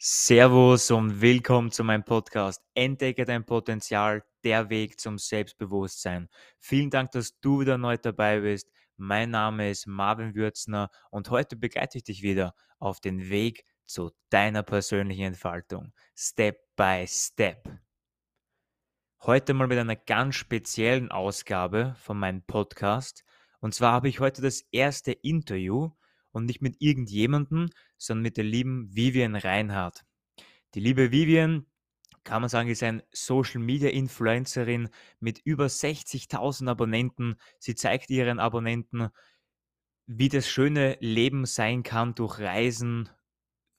Servus und willkommen zu meinem Podcast Entdecke dein Potenzial, der Weg zum Selbstbewusstsein. Vielen Dank, dass du wieder neu dabei bist. Mein Name ist Marvin Würzner und heute begleite ich dich wieder auf den Weg zu deiner persönlichen Entfaltung. Step by Step. Heute mal mit einer ganz speziellen Ausgabe von meinem Podcast. Und zwar habe ich heute das erste Interview und nicht mit irgendjemandem, sondern mit der lieben Vivian Reinhardt. Die liebe Vivian, kann man sagen, ist eine Social Media Influencerin mit über 60.000 Abonnenten. Sie zeigt ihren Abonnenten, wie das schöne Leben sein kann durch Reisen.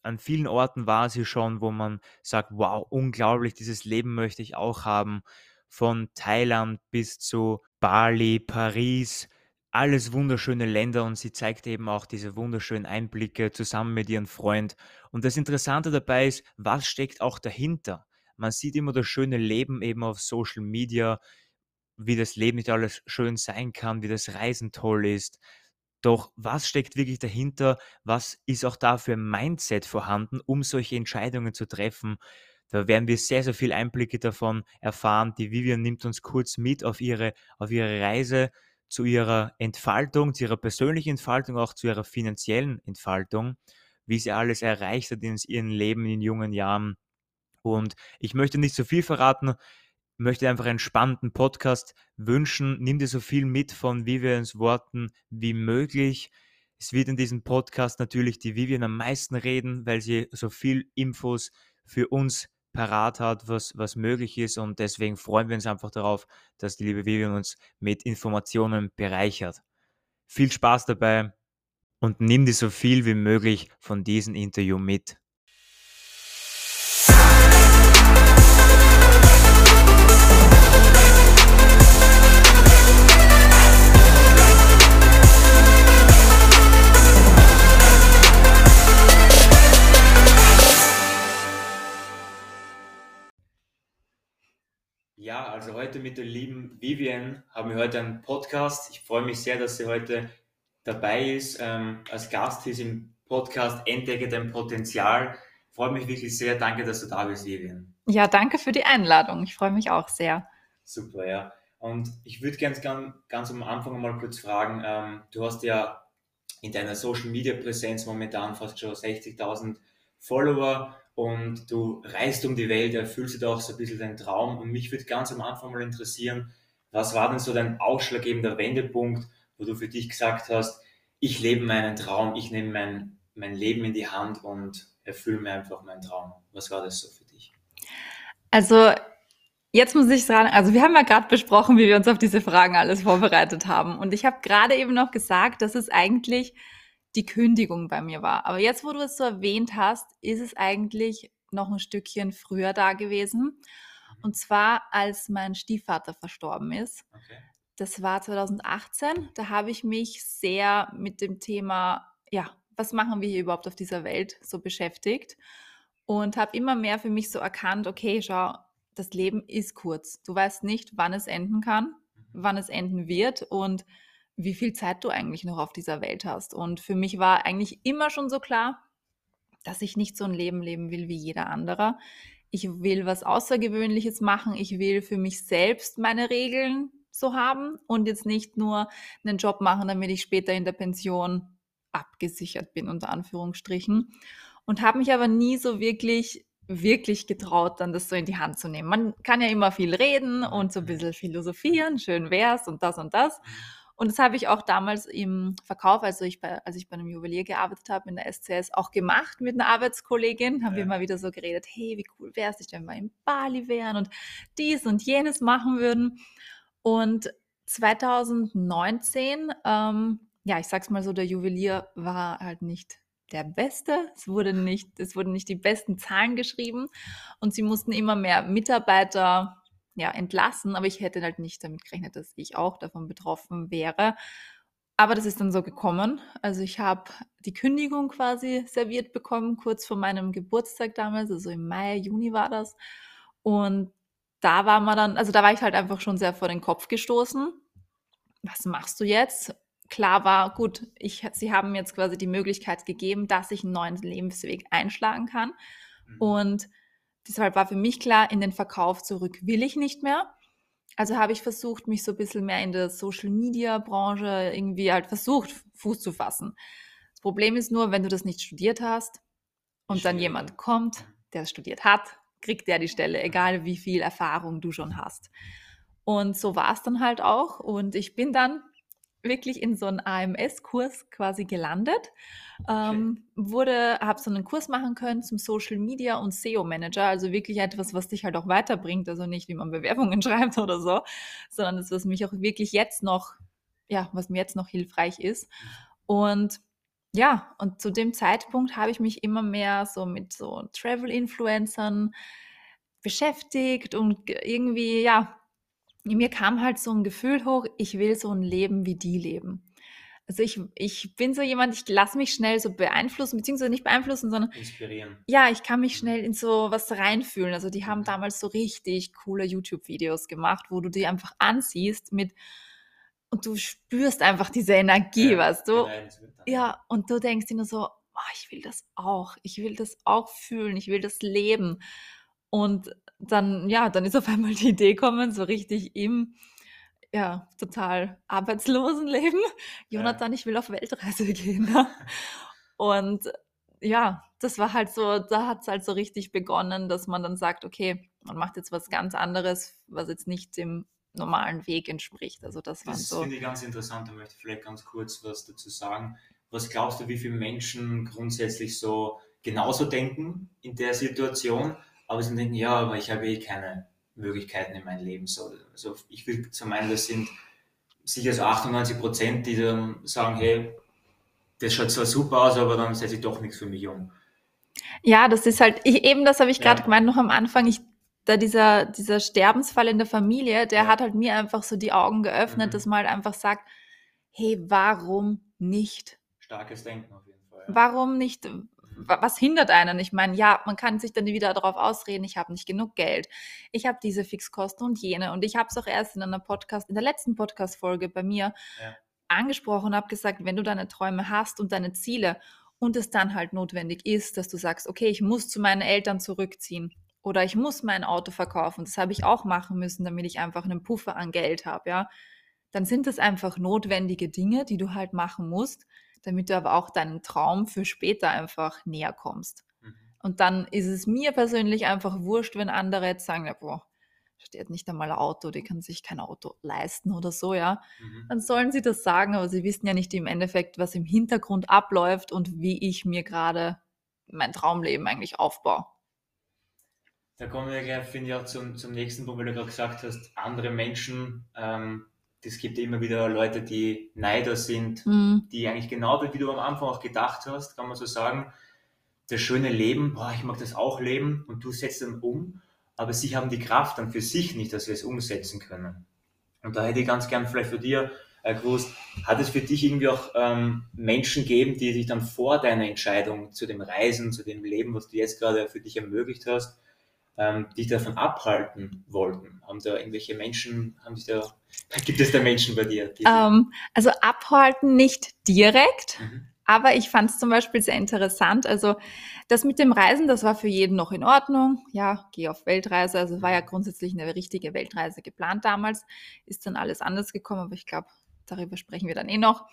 An vielen Orten war sie schon, wo man sagt, wow, unglaublich, dieses Leben möchte ich auch haben. Von Thailand bis zu Bali, Paris, alles wunderschöne Länder und sie zeigt eben auch diese wunderschönen Einblicke zusammen mit ihrem Freund. Und das Interessante dabei ist, was steckt auch dahinter? Man sieht immer das schöne Leben eben auf Social Media, wie das Leben nicht alles schön sein kann, wie das Reisen toll ist. Doch was steckt wirklich dahinter? Was ist auch da für ein Mindset vorhanden, um solche Entscheidungen zu treffen? Da werden wir sehr, sehr viel Einblicke davon erfahren. Die Vivian nimmt uns kurz mit auf ihre, auf ihre Reise zu ihrer Entfaltung, zu ihrer persönlichen Entfaltung, auch zu ihrer finanziellen Entfaltung, wie sie alles erreicht hat in ihrem Leben in jungen Jahren. Und ich möchte nicht so viel verraten, möchte einfach einen spannenden Podcast wünschen. Nimm dir so viel mit von Vivians Worten wie möglich. Es wird in diesem Podcast natürlich die Vivian am meisten reden, weil sie so viel Infos für uns parat hat, was, was möglich ist. Und deswegen freuen wir uns einfach darauf, dass die liebe Vivian uns mit Informationen bereichert. Viel Spaß dabei und nimm dir so viel wie möglich von diesem Interview mit. Also heute mit der lieben Vivian haben wir heute einen Podcast. Ich freue mich sehr, dass sie heute dabei ist. Ähm, als Gast ist im Podcast Entdecke dein Potenzial. Ich freue mich wirklich sehr. Danke, dass du da bist, Vivian. Ja, danke für die Einladung. Ich freue mich auch sehr. Super, ja. Und ich würde ganz, ganz, ganz am Anfang mal kurz fragen, ähm, du hast ja in deiner Social Media Präsenz momentan fast schon 60.000 Follower und du reist um die Welt, erfüllst du da auch so ein bisschen deinen Traum. Und mich würde ganz am Anfang mal interessieren, was war denn so dein ausschlaggebender Wendepunkt, wo du für dich gesagt hast, ich lebe meinen Traum, ich nehme mein, mein Leben in die Hand und erfülle mir einfach meinen Traum. Was war das so für dich? Also Jetzt muss ich sagen, also wir haben ja gerade besprochen, wie wir uns auf diese Fragen alles vorbereitet haben. Und ich habe gerade eben noch gesagt, dass es eigentlich die Kündigung bei mir war. Aber jetzt, wo du es so erwähnt hast, ist es eigentlich noch ein Stückchen früher da gewesen. Mhm. Und zwar, als mein Stiefvater verstorben ist. Okay. Das war 2018. Da habe ich mich sehr mit dem Thema, ja, was machen wir hier überhaupt auf dieser Welt so beschäftigt und habe immer mehr für mich so erkannt, okay, schau, das Leben ist kurz. Du weißt nicht, wann es enden kann, mhm. wann es enden wird und wie viel Zeit du eigentlich noch auf dieser Welt hast. Und für mich war eigentlich immer schon so klar, dass ich nicht so ein Leben leben will wie jeder andere. Ich will was Außergewöhnliches machen. Ich will für mich selbst meine Regeln so haben und jetzt nicht nur einen Job machen, damit ich später in der Pension abgesichert bin, unter Anführungsstrichen. Und habe mich aber nie so wirklich, wirklich getraut, dann das so in die Hand zu nehmen. Man kann ja immer viel reden und so ein bisschen philosophieren, schön wär's und das und das. Und das habe ich auch damals im Verkauf, also ich bei, als ich bei einem Juwelier gearbeitet habe in der SCS, auch gemacht mit einer Arbeitskollegin. Haben ja. wir mal wieder so geredet, hey, wie cool wäre es, wenn wir in Bali wären und dies und jenes machen würden. Und 2019, ähm, ja, ich sag's mal so, der Juwelier war halt nicht der Beste. Es wurde nicht, es wurden nicht die besten Zahlen geschrieben und sie mussten immer mehr Mitarbeiter ja, entlassen, aber ich hätte halt nicht damit gerechnet, dass ich auch davon betroffen wäre. Aber das ist dann so gekommen. Also ich habe die Kündigung quasi serviert bekommen, kurz vor meinem Geburtstag damals, also im Mai, Juni war das. Und da war man dann, also da war ich halt einfach schon sehr vor den Kopf gestoßen. Was machst du jetzt? Klar war, gut, ich, sie haben jetzt quasi die Möglichkeit gegeben, dass ich einen neuen Lebensweg einschlagen kann. Mhm. Und deshalb war für mich klar, in den Verkauf zurück will ich nicht mehr. Also habe ich versucht, mich so ein bisschen mehr in der Social Media Branche irgendwie halt versucht, Fuß zu fassen. Das Problem ist nur, wenn du das nicht studiert hast und dann jemand kommt, der es studiert hat, kriegt der die Stelle, egal wie viel Erfahrung du schon hast. Und so war es dann halt auch. Und ich bin dann wirklich in so einen AMS-Kurs quasi gelandet. Ähm, wurde, habe so einen Kurs machen können zum Social Media und SEO Manager, also wirklich etwas, was dich halt auch weiterbringt, also nicht wie man Bewerbungen schreibt oder so, sondern das, was mich auch wirklich jetzt noch, ja, was mir jetzt noch hilfreich ist. Und ja, und zu dem Zeitpunkt habe ich mich immer mehr so mit so Travel-Influencern beschäftigt und irgendwie, ja, mir kam halt so ein Gefühl hoch, ich will so ein Leben wie die leben. Also ich, ich bin so jemand, ich lasse mich schnell so beeinflussen, beziehungsweise nicht beeinflussen, sondern inspirieren. Ja, ich kann mich schnell in so was reinfühlen. Also die haben mhm. damals so richtig coole YouTube-Videos gemacht, wo du die einfach ansiehst mit und du spürst einfach diese Energie, ja, weißt du? Ja, und du denkst dir nur so, oh, ich will das auch, ich will das auch fühlen, ich will das leben. Und dann, ja, dann ist auf einmal die Idee gekommen, so richtig im, ja, total arbeitslosen Leben. Jonathan, ja. ich will auf Weltreise gehen. Ne? Und ja, das war halt so, da hat es halt so richtig begonnen, dass man dann sagt, okay, man macht jetzt was ganz anderes, was jetzt nicht dem normalen Weg entspricht. Also das, das so. finde ich ganz interessant, da möchte ich vielleicht ganz kurz was dazu sagen. Was glaubst du, wie viele Menschen grundsätzlich so genauso denken in der Situation? Aber sie denken, ja, aber ich habe eh keine Möglichkeiten in meinem Leben. So, also ich will zu meinen, das sind sicher so 98 Prozent, die dann sagen, hey, das schaut zwar super aus, aber dann setze ich doch nichts für mich um. Ja, das ist halt, ich, eben das habe ich gerade ja. gemeint noch am Anfang, ich, da dieser, dieser Sterbensfall in der Familie, der ja. hat halt mir einfach so die Augen geöffnet, mhm. dass man halt einfach sagt, hey, warum nicht? Starkes Denken auf jeden Fall. Ja. Warum nicht, was hindert einen? Ich meine, ja, man kann sich dann wieder darauf ausreden, ich habe nicht genug Geld, ich habe diese Fixkosten und jene. Und ich habe es auch erst in einer Podcast, in der letzten Podcast-Folge bei mir ja. angesprochen und habe gesagt, wenn du deine Träume hast und deine Ziele und es dann halt notwendig ist, dass du sagst, okay, ich muss zu meinen Eltern zurückziehen oder ich muss mein Auto verkaufen, das habe ich auch machen müssen, damit ich einfach einen Puffer an Geld habe, ja, dann sind das einfach notwendige Dinge, die du halt machen musst damit du aber auch deinen Traum für später einfach näher kommst. Mhm. Und dann ist es mir persönlich einfach wurscht, wenn andere jetzt sagen, ja, boah, steht nicht einmal ein Auto, die kann sich kein Auto leisten oder so, ja. Mhm. Dann sollen sie das sagen, aber sie wissen ja nicht im Endeffekt, was im Hintergrund abläuft und wie ich mir gerade mein Traumleben eigentlich aufbaue. Da kommen wir gleich, finde ich, auch zum, zum nächsten Punkt, weil du gerade gesagt hast, andere Menschen ähm, es gibt immer wieder Leute, die Neider sind, mhm. die eigentlich genau wie du am Anfang auch gedacht hast, kann man so sagen, das schöne Leben, boah, ich mag das auch leben und du setzt dann um, aber sie haben die Kraft dann für sich nicht, dass sie es umsetzen können. Und da hätte ich ganz gern vielleicht für dir äh, gewusst, hat es für dich irgendwie auch ähm, Menschen gegeben, die sich dann vor deiner Entscheidung zu dem Reisen, zu dem Leben, was du jetzt gerade für dich ermöglicht hast, ähm, dich davon abhalten wollten? Haben da irgendwelche Menschen, haben sich da, gibt es da Menschen bei dir? Ähm, also abhalten nicht direkt. Mhm. Aber ich fand es zum Beispiel sehr interessant. Also das mit dem Reisen, das war für jeden noch in Ordnung. Ja, geh auf Weltreise. Also war ja grundsätzlich eine richtige Weltreise geplant damals. Ist dann alles anders gekommen, aber ich glaube, darüber sprechen wir dann eh noch.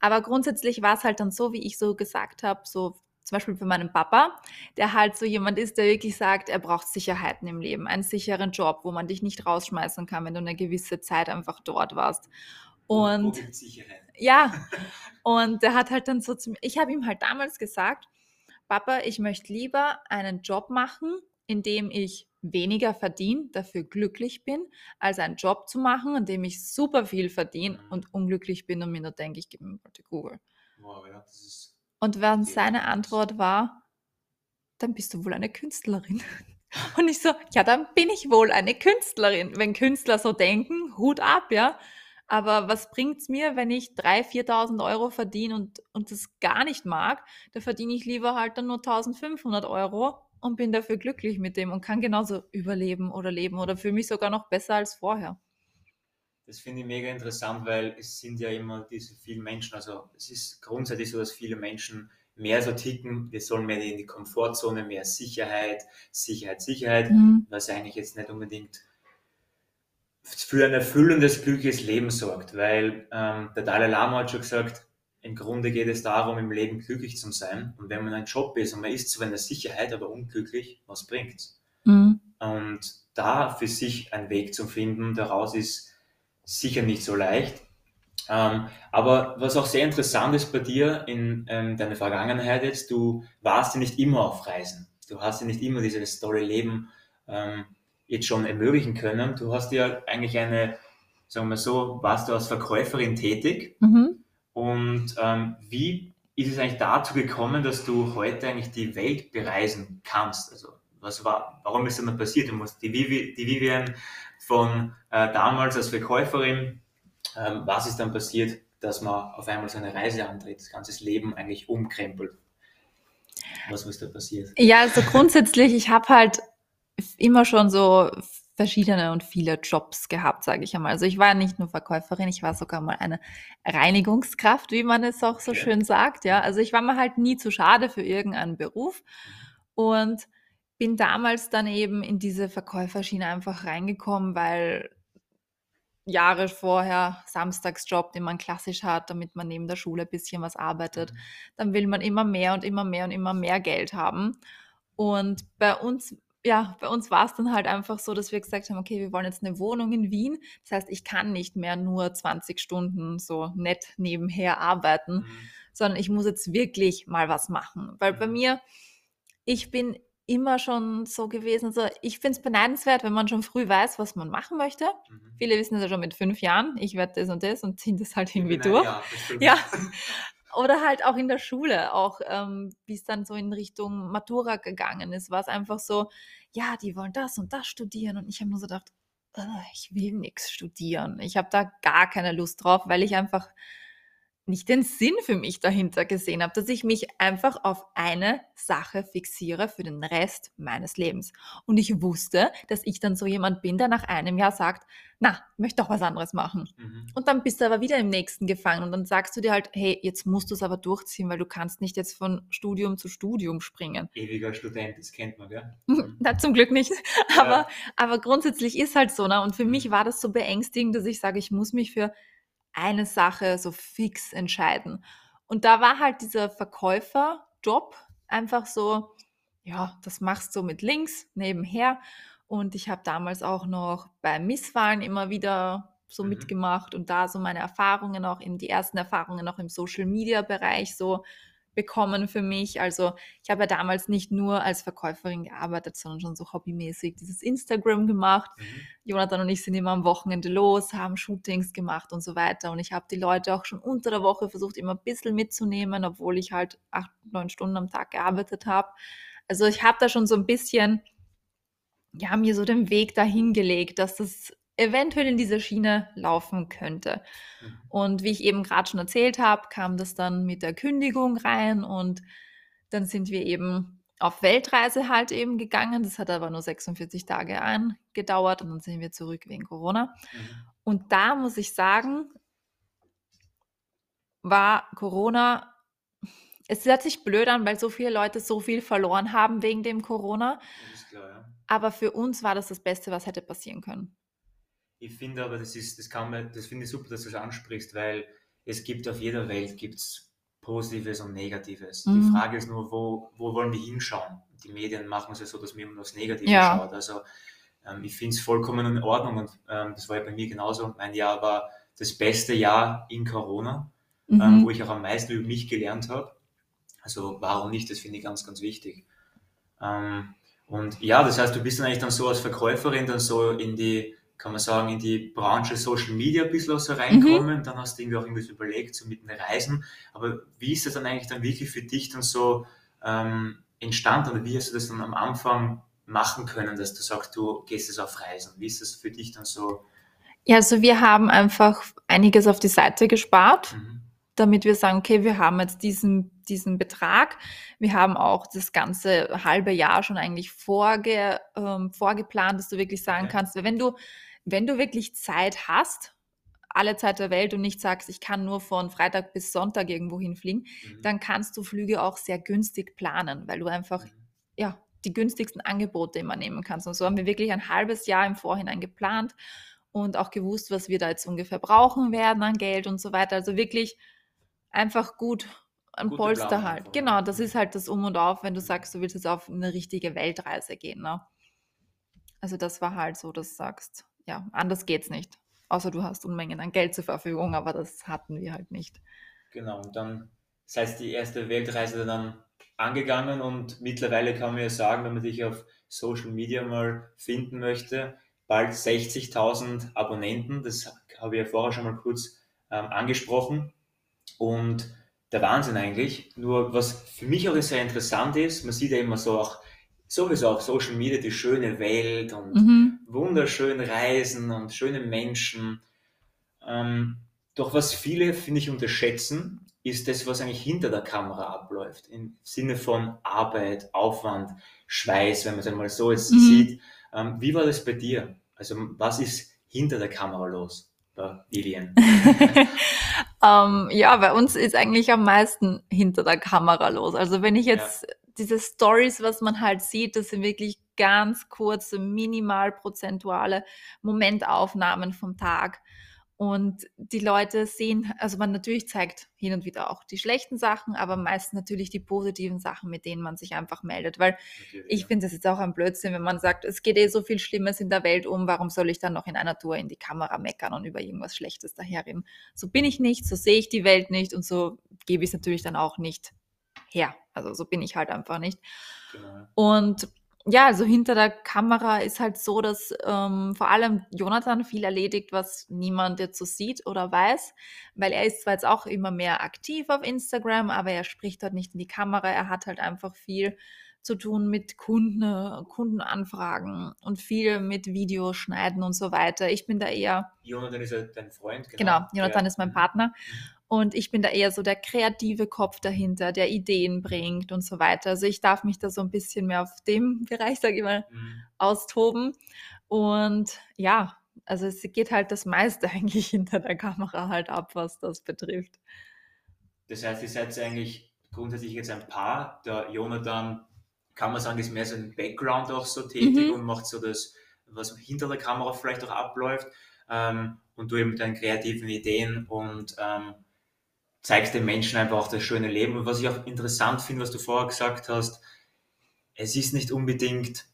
Aber grundsätzlich war es halt dann so, wie ich so gesagt habe, so zum Beispiel für meinen Papa, der halt so jemand ist, der wirklich sagt, er braucht Sicherheiten im Leben, einen sicheren Job, wo man dich nicht rausschmeißen kann, wenn du eine gewisse Zeit einfach dort warst. Und ja, und der hat halt dann so zu mir, ich habe ihm halt damals gesagt, Papa, ich möchte lieber einen Job machen, in dem ich weniger verdiene, dafür glücklich bin, als einen Job zu machen, in dem ich super viel verdiene mhm. und unglücklich bin und mir nur denke, ich gebe mir mal die Google. Wow, ja, das ist und während seine Antwort war, dann bist du wohl eine Künstlerin. Und ich so, ja, dann bin ich wohl eine Künstlerin. Wenn Künstler so denken, Hut ab, ja. Aber was bringt's mir, wenn ich 3.000, 4.000 Euro verdiene und, und das gar nicht mag? Da verdiene ich lieber halt dann nur 1.500 Euro und bin dafür glücklich mit dem und kann genauso überleben oder leben oder fühle mich sogar noch besser als vorher. Das finde ich mega interessant, weil es sind ja immer diese vielen Menschen, also es ist grundsätzlich so, dass viele Menschen mehr so ticken, wir sollen mehr in die Komfortzone, mehr Sicherheit, Sicherheit, Sicherheit, Mhm. was eigentlich jetzt nicht unbedingt für ein erfüllendes, glückliches Leben sorgt, weil ähm, der Dalai Lama hat schon gesagt, im Grunde geht es darum, im Leben glücklich zu sein. Und wenn man ein Job ist und man ist zwar in der Sicherheit, aber unglücklich, was bringt's? Mhm. Und da für sich einen Weg zu finden, daraus ist sicher nicht so leicht. Ähm, aber was auch sehr interessant ist bei dir in ähm, deiner Vergangenheit jetzt, du warst ja nicht immer auf Reisen. Du hast ja nicht immer dieses tolle Leben ähm, jetzt schon ermöglichen können. Du hast ja eigentlich eine, sagen wir so, warst du als Verkäuferin tätig. Mhm. Und ähm, wie ist es eigentlich dazu gekommen, dass du heute eigentlich die Welt bereisen kannst? Also was war, warum ist das dann passiert? Die, Vivi, die Vivian von äh, damals als Verkäuferin, ähm, was ist dann passiert, dass man auf einmal so eine Reise antritt, das ganze Leben eigentlich umkrempelt? Was ist da passiert? Ja, also grundsätzlich, ich habe halt immer schon so verschiedene und viele Jobs gehabt, sage ich einmal. Also ich war nicht nur Verkäuferin, ich war sogar mal eine Reinigungskraft, wie man es auch so Okay. schön sagt. Ja, also ich war mir halt nie zu schade für irgendeinen Beruf und bin damals dann eben in diese Verkäuferschiene einfach reingekommen, weil Jahre vorher Samstagsjob, den man klassisch hat, damit man neben der Schule ein bisschen was arbeitet. Dann will man immer mehr und immer mehr und immer mehr Geld haben. Und bei uns, ja, bei uns war es dann halt einfach so, dass wir gesagt haben, okay, wir wollen jetzt eine Wohnung in Wien. Das heißt, ich kann nicht mehr nur 20 Stunden so nett nebenher arbeiten, Mhm. sondern ich muss jetzt wirklich mal was machen. Weil bei Mhm. mir, ich bin immer schon so gewesen, so ich finde es beneidenswert, wenn man schon früh weiß, was man machen möchte. Mhm. Viele wissen das ja schon mit fünf Jahren, ich werde das und das und ziehen das halt irgendwie Nein, durch. Ja. Ja. Oder halt auch in der Schule, auch ähm, wie es dann so in Richtung Matura gegangen ist, war es einfach so, ja, die wollen das und das studieren. Und ich habe nur so gedacht, "Ah, ich will nichts studieren. Ich habe da gar keine Lust drauf, weil ich einfach nicht den Sinn für mich dahinter gesehen habe, dass ich mich einfach auf eine Sache fixiere für den Rest meines Lebens. Und ich wusste, dass ich dann so jemand bin, der nach einem Jahr sagt, na, möchte doch was anderes machen. Mhm. Und dann bist du aber wieder im nächsten gefangen und dann sagst du dir halt, hey, jetzt musst du es aber durchziehen, weil du kannst nicht jetzt von Studium zu Studium springen. Ewiger Student, das kennt man, gell? Na, zum Glück nicht. Ja. Aber, aber grundsätzlich ist halt so. Ne? Und für Mhm. mich war das so beängstigend, dass ich sage, ich muss mich für eine Sache so fix entscheiden. Und da war halt dieser Verkäuferjob einfach so, ja, das machst du mit links nebenher. Und ich habe damals auch noch bei Misswahlen immer wieder so Mhm. mitgemacht und da so meine Erfahrungen auch in die ersten Erfahrungen auch im Social Media Bereich so bekommen für mich. Also ich habe ja damals nicht nur als Verkäuferin gearbeitet, sondern schon so hobbymäßig dieses Instagram gemacht. Mhm. Jonathan und ich sind immer am Wochenende los, haben Shootings gemacht und so weiter. Und ich habe die Leute auch schon unter der Woche versucht, immer ein bisschen mitzunehmen, obwohl ich halt acht, neun Stunden am Tag gearbeitet habe. Also ich habe da schon so ein bisschen, ja, mir so den Weg dahin gelegt, dass das eventuell in diese Schiene laufen könnte. Mhm. Und wie ich eben gerade schon erzählt habe, kam das dann mit der Kündigung rein und dann sind wir eben auf Weltreise halt eben gegangen. Das hat aber nur 46 Tage angedauert und dann sind wir zurück wegen Corona. Mhm. Und da muss ich sagen, war Corona, es hört sich blöd an, weil so viele Leute so viel verloren haben wegen dem Corona. Klar, ja. Aber für uns war das das Beste, was hätte passieren können. Ich finde aber, das ist, das kann man, das finde ich super, dass du das ansprichst, weil es gibt auf jeder Welt gibt's Positives und Negatives. Die Mhm. Frage ist nur, wo, wo wollen wir hinschauen? Die Medien machen es ja so, dass man immer nur das Negative Ja. schaut. Also ähm, ich finde es vollkommen in Ordnung und ähm, das war ja bei mir genauso. Mein Jahr war das beste Jahr in Corona, ähm, Mhm. wo ich auch am meisten über mich gelernt habe. Also warum nicht? Das finde ich ganz, ganz wichtig. Ähm, und ja, das heißt, du bist dann eigentlich dann so als Verkäuferin dann so in die, kann man sagen, in die Branche Social Media ein bisschen so reinkommen. Dann hast du irgendwie auch irgendwie so überlegt, so mit den Reisen. Aber wie ist das dann eigentlich dann wirklich für dich dann so ähm, entstanden? Oder wie hast du das dann am Anfang machen können, dass du sagst, du gehst jetzt auf Reisen? Wie ist das für dich dann so? Ja, also wir haben einfach einiges auf die Seite gespart. Mhm. damit wir sagen, okay, wir haben jetzt diesen, diesen Betrag. Wir haben auch das ganze halbe Jahr schon eigentlich vorge, ähm, vorgeplant, dass du wirklich sagen Okay. kannst, wenn du, wenn du wirklich Zeit hast, alle Zeit der Welt und nicht sagst, ich kann nur von Freitag bis Sonntag irgendwo hinfliegen, Mhm. dann kannst du Flüge auch sehr günstig planen, weil du einfach Mhm. ja, die günstigsten Angebote immer nehmen kannst. Und so haben wir wirklich ein halbes Jahr im Vorhinein geplant und auch gewusst, was wir da jetzt ungefähr brauchen werden an Geld und so weiter. Also wirklich einfach gut ein Gute Polster Planung halt. einfach, Genau, das ist halt das Um und Auf, wenn du sagst, du willst jetzt auf eine richtige Weltreise gehen. Ne? Also das war halt so, dass du sagst, ja, anders geht's nicht. Außer du hast Unmengen an Geld zur Verfügung, aber das hatten wir halt nicht. Genau, und dann das heißt die erste Weltreise dann angegangen und mittlerweile kann man ja sagen, wenn man dich auf Social Media mal finden möchte, bald 60.000 Abonnenten, das habe ich ja vorher schon mal kurz ähm, angesprochen und der Wahnsinn eigentlich. Nur was für mich auch sehr interessant ist, man sieht ja immer so auch sowieso auf Social Media die schöne Welt und Mhm. Wunderschön reisen und schöne Menschen. Ähm, doch was viele, finde ich, unterschätzen, ist das, was eigentlich hinter der Kamera abläuft. Im Sinne von Arbeit, Aufwand, Schweiß, wenn man es einmal so jetzt Mhm. sieht. Ähm, wie war das bei dir? Also was ist hinter der Kamera los bei Vivian? ähm, ja, bei uns ist eigentlich am meisten hinter der Kamera los. Also wenn ich jetzt diese Stories, was man halt sieht, das sind wirklich ganz kurze, minimal prozentuale Momentaufnahmen vom Tag. Und die Leute sehen, also man natürlich zeigt hin und wieder auch die schlechten Sachen, aber meist natürlich die positiven Sachen, mit denen man sich einfach meldet. Weil Natürlich, ich ja. finde es jetzt auch ein Blödsinn, wenn man sagt, es geht eh so viel Schlimmes in der Welt um, warum soll ich dann noch in einer Tour in die Kamera meckern und über irgendwas Schlechtes daherreden? So bin ich nicht, so sehe ich die Welt nicht und so gebe ich es natürlich dann auch nicht her. Also so bin ich halt einfach nicht. Genau. Und ja, also hinter der Kamera ist halt so, dass ähm, vor allem Jonathan viel erledigt, was niemand jetzt so sieht oder weiß, weil er ist zwar jetzt auch immer mehr aktiv auf Instagram, aber er spricht dort nicht in die Kamera. Er hat halt einfach viel zu tun mit Kunden, Kundenanfragen und viel mit Videos schneiden und so weiter. Ich bin da eher Jonathan ist ja dein Freund, Genau, Jonathan Der- ist mein Mhm. Partner. Und ich bin da eher so der kreative Kopf dahinter, der Ideen bringt und so weiter. Also ich darf mich da so ein bisschen mehr auf dem Bereich, sage ich mal, Mhm. austoben. Und ja, also es geht halt das meiste eigentlich hinter der Kamera halt ab, was das betrifft. Das heißt, ihr seid eigentlich grundsätzlich jetzt ein Paar. Der Jonathan, kann man sagen, ist mehr so im Background auch so tätig Mhm. und macht so das, was hinter der Kamera vielleicht auch abläuft. Ähm, und du eben mit deinen kreativen Ideen und ähm, zeigst den Menschen einfach auch das schöne Leben. Und was ich auch interessant finde, was du vorher gesagt hast, es ist nicht unbedingt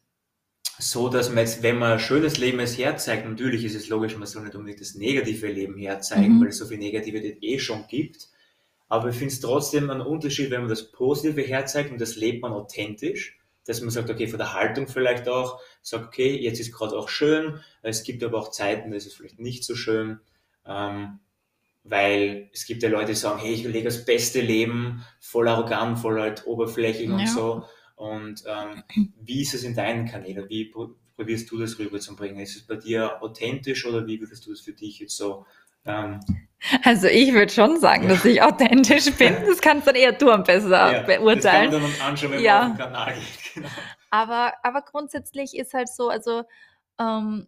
so, dass man jetzt, wenn man ein schönes Leben es herzeigt, natürlich ist es logisch, man soll nicht unbedingt das negative Leben herzeigen, Mhm. weil es so viel Negativität eh schon gibt. Aber ich finde es trotzdem einen Unterschied, wenn man das Positive herzeigt und das lebt man authentisch, dass man sagt, okay, von der Haltung vielleicht auch, sagt, okay, jetzt ist gerade auch schön, es gibt aber auch Zeiten, da ist es vielleicht nicht so schön, ähm, weil es gibt ja Leute, die sagen, hey, ich lege das beste Leben, voll arrogant, voll halt oberflächlich und Ja. so. Und ähm, wie ist es in deinen Kanälen? Wie pro- probierst du das rüberzubringen? Ist es bei dir authentisch oder wie würdest du das für dich jetzt so ähm, Also ich würde schon sagen, dass ich authentisch bin. Das kannst dann eher du am besser Ja, beurteilen. Das kann dann anschauen, wenn Ja. man auf den Kanal geht. Genau. Aber, aber grundsätzlich ist halt so, also ähm,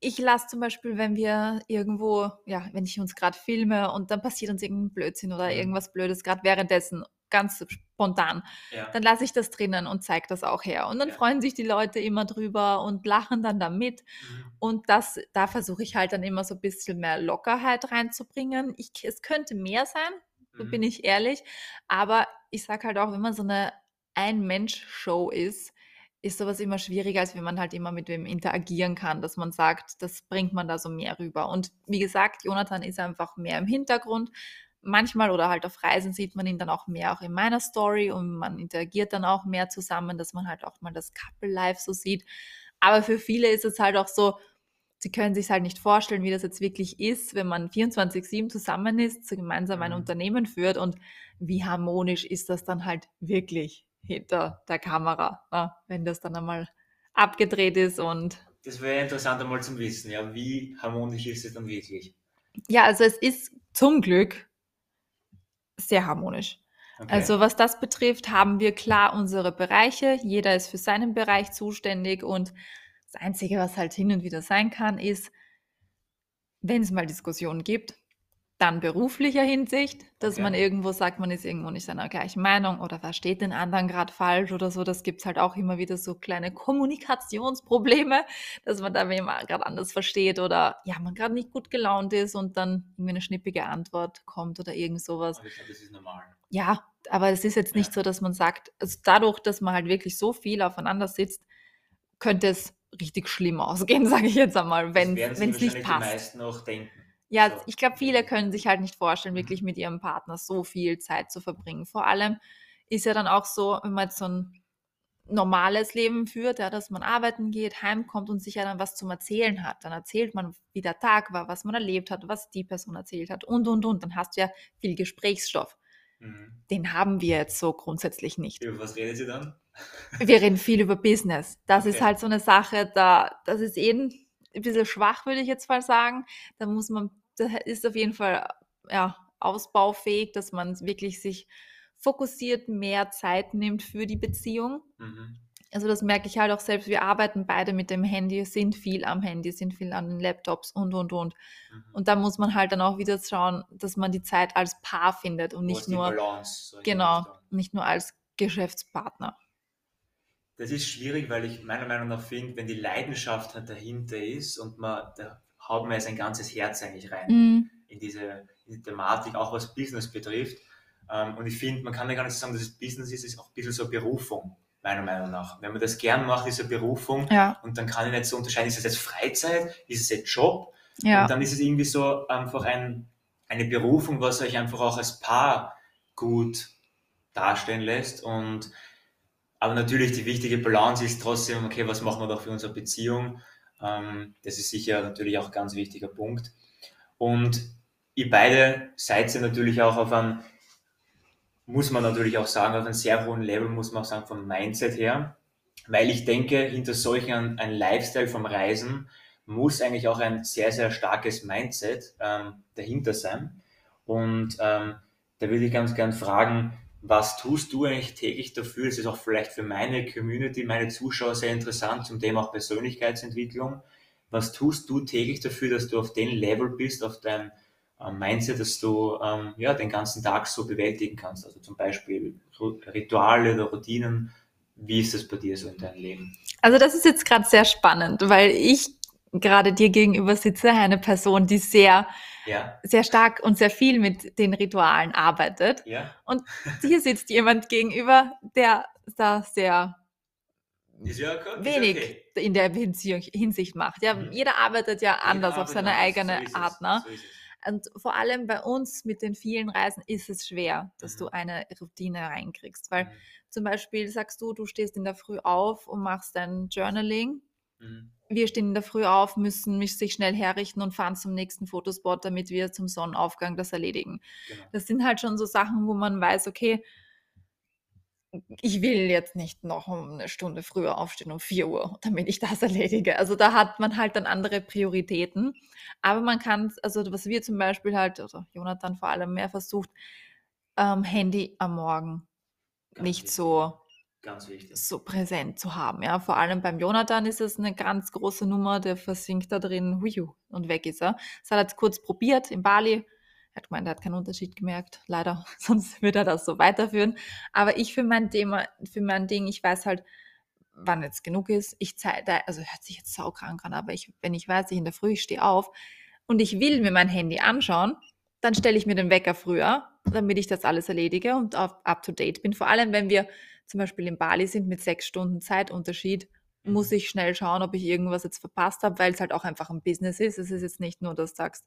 ich lasse zum Beispiel, wenn wir irgendwo, ja, wenn ich uns gerade filme und dann passiert uns irgendein Blödsinn oder Mhm. irgendwas Blödes, gerade währenddessen, ganz spontan, Ja. dann lasse ich das drinnen und zeige das auch her. Und dann Ja. freuen sich die Leute immer drüber und lachen dann damit. Mhm. Und das, da versuche ich halt dann immer so ein bisschen mehr Lockerheit reinzubringen. Ich, es könnte mehr sein, so Mhm. bin ich ehrlich. Aber ich sage halt auch, wenn man so eine Ein-Mensch-Show ist, ist sowas immer schwieriger, als wenn man halt immer mit wem interagieren kann, dass man sagt, das bringt man da so mehr rüber. Und wie gesagt, Jonathan ist einfach mehr im Hintergrund. Manchmal oder halt auf Reisen sieht man ihn dann auch mehr auch in meiner Story und man interagiert dann auch mehr zusammen, dass man halt auch mal das Couple live so sieht. Aber für viele ist es halt auch so, sie können sich halt nicht vorstellen, wie das jetzt wirklich ist, wenn man 24-7 zusammen ist, so gemeinsam ein Mhm. Unternehmen führt und wie harmonisch ist das dann halt wirklich hinter der Kamera, ne? wenn das dann einmal abgedreht ist und Das wäre interessant einmal zum Wissen, ja, wie harmonisch ist es dann wirklich? ja, also es ist zum Glück sehr harmonisch. Okay. Also was das betrifft, haben wir klar unsere Bereiche. Jeder ist für seinen Bereich zuständig und das Einzige, was halt hin und wieder sein kann, ist, wenn es mal Diskussionen gibt, dann beruflicher Hinsicht, dass Okay. man irgendwo sagt, man ist irgendwo nicht seiner gleichen Meinung oder versteht den anderen gerade falsch oder so. Das gibt's halt auch immer wieder so kleine Kommunikationsprobleme, dass man da gerade anders versteht oder ja, man gerade nicht gut gelaunt ist und dann irgendwie eine schnippige Antwort kommt oder irgend sowas. Aber ich glaube, das ist normal. Ja, aber es ist jetzt nicht Ja. so, dass man sagt, also dadurch, dass man halt wirklich so viel aufeinander sitzt, könnte es richtig schlimm ausgehen, sage ich jetzt einmal, wenn es nicht wahrscheinlich Die passt. meisten auch denken. Ja, ich glaube, viele können sich halt nicht vorstellen, Mhm. wirklich mit ihrem Partner so viel Zeit zu verbringen. Vor allem ist ja dann auch so, wenn man jetzt so ein normales Leben führt, ja, dass man arbeiten geht, heimkommt und sich ja dann was zum Erzählen hat. Dann erzählt man, wie der Tag war, was man erlebt hat, was die Person erzählt hat und, und, und. Dann hast du ja viel Gesprächsstoff. Mhm. Den haben wir jetzt so grundsätzlich nicht. Über was redet ihr dann? Wir reden viel über Business. Das ist Okay. halt so eine Sache, da, das ist eben ein bisschen schwach, würde ich jetzt mal sagen. Da muss man, da ist auf jeden Fall ja, ausbaufähig, dass man wirklich sich fokussiert mehr Zeit nimmt für die Beziehung. Mhm. Also das merke ich halt auch selbst. Wir arbeiten beide mit dem Handy, sind viel am Handy, sind viel an den Laptops und, und, und. Mhm. Und da muss man halt dann auch wieder schauen, dass man die Zeit als Paar findet und Wo nicht nur, Balance, so genau, nicht nur als Geschäftspartner. Das ist schwierig, weil ich meiner Meinung nach finde, wenn die Leidenschaft halt dahinter ist und man, da haut man jetzt ein ganzes Herz eigentlich rein Mhm. in, diese, in die Thematik, auch was Business betrifft. Ähm, und ich finde, man kann ja gar nicht sagen, dass es Business ist, es ist auch ein bisschen so eine Berufung, meiner Meinung nach. Wenn man das gern macht, ist es eine Berufung. Ja, Und dann kann ich nicht so unterscheiden, ist es jetzt Freizeit, ist es jetzt Job? ja. Und dann ist es irgendwie so einfach ein, eine Berufung, was euch einfach auch als Paar gut darstellen lässt. Und aber natürlich die wichtige Balance ist trotzdem, okay, was machen wir doch für unsere Beziehung? Ähm, das ist sicher natürlich auch ein ganz wichtiger Punkt. Und ihr beide seid ja natürlich auch auf einem, muss man natürlich auch sagen, auf einem sehr hohen Level, muss man auch sagen, vom Mindset her. Weil ich denke, hinter solch ein, ein Lifestyle vom Reisen muss eigentlich auch ein sehr, sehr starkes Mindset ähm, dahinter sein. Und ähm, da würde ich ganz gern fragen, was tust du eigentlich täglich dafür? Das ist auch vielleicht für meine Community, meine Zuschauer sehr interessant zum Thema auch Persönlichkeitsentwicklung. Was tust du täglich dafür, dass du auf dem Level bist, auf deinem ähm, Mindset, dass du ähm, ja, den ganzen Tag so bewältigen kannst? Also zum Beispiel Rituale oder Routinen. Wie ist das bei dir so in deinem Leben? Also das ist jetzt gerade sehr spannend, weil ich gerade dir gegenüber sitze, eine Person, die sehr, Ja, sehr stark und sehr viel mit den Ritualen arbeitet. ja, Und hier sitzt jemand gegenüber, der da sehr okay. wenig okay. in der Hinsicht, Hinsicht macht. Ja, Mhm. jeder arbeitet ja anders auf seine anders, eigene so Art. Ne? so. Und vor allem bei uns mit den vielen Reisen ist es schwer, dass Mhm. du eine Routine reinkriegst. Weil Mhm. zum Beispiel sagst du, du stehst in der Früh auf und machst dein Journaling. Mhm. Wir stehen in der Früh auf, müssen mich sich schnell herrichten und fahren zum nächsten Fotospot, damit wir zum Sonnenaufgang das erledigen. Genau. Das sind halt schon so Sachen, wo man weiß, okay, ich will jetzt nicht noch eine Stunde früher aufstehen, um 4 Uhr, damit ich das erledige. Also da hat man halt dann andere Prioritäten. Aber man kann, also was wir zum Beispiel halt, oder Jonathan vor allem mehr versucht, ähm, Handy am Morgen Ganz nicht wichtig. so Ganz wichtig. so präsent zu haben. Ja, vor allem beim Jonathan ist es eine ganz große Nummer, der versinkt da drin, huiu, und weg ist er. Das hat er jetzt kurz probiert in Bali. Er hat gemeint, er hat keinen Unterschied gemerkt, leider, sonst würde er das so weiterführen. Aber ich für mein Thema, für mein Ding, ich weiß halt, wann jetzt genug ist. Ich zeige, also hört sich jetzt saukrank an, aber ich, wenn ich weiß, ich in der Früh, ich stehe auf und ich will mir mein Handy anschauen, dann stelle ich mir den Wecker früher, damit ich das alles erledige und auf, up to date bin. Vor allem, wenn wir zum Beispiel in Bali sind mit sechs Stunden Zeitunterschied, Mhm. muss ich schnell schauen, ob ich irgendwas jetzt verpasst habe, weil es halt auch einfach ein Business ist. Es ist jetzt nicht nur, dass du sagst,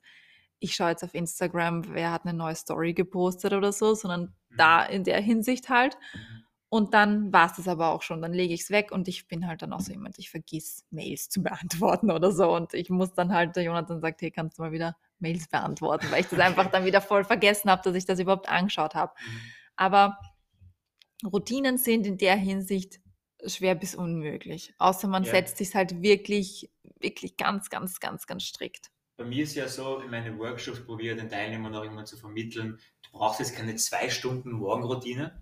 ich schaue jetzt auf Instagram, wer hat eine neue Story gepostet oder so, sondern Mhm. da in der Hinsicht halt. Mhm. Und dann war es das aber auch schon. Dann lege ich es weg und ich bin halt dann auch so jemand, ich vergiss Mails zu beantworten oder so. Und ich muss dann halt, der Jonathan sagt, hey, kannst du mal wieder Mails beantworten, weil ich das einfach dann wieder voll vergessen habe, dass ich das überhaupt angeschaut habe. Mhm. Aber Routinen sind in der Hinsicht schwer bis unmöglich. Außer man Ja. setzt sich halt wirklich, wirklich ganz, ganz, ganz, ganz strikt. Bei mir ist ja so, in meinen Workshops probiere ich den Teilnehmern auch immer zu vermitteln, du brauchst jetzt keine zwei Stunden Morgenroutine.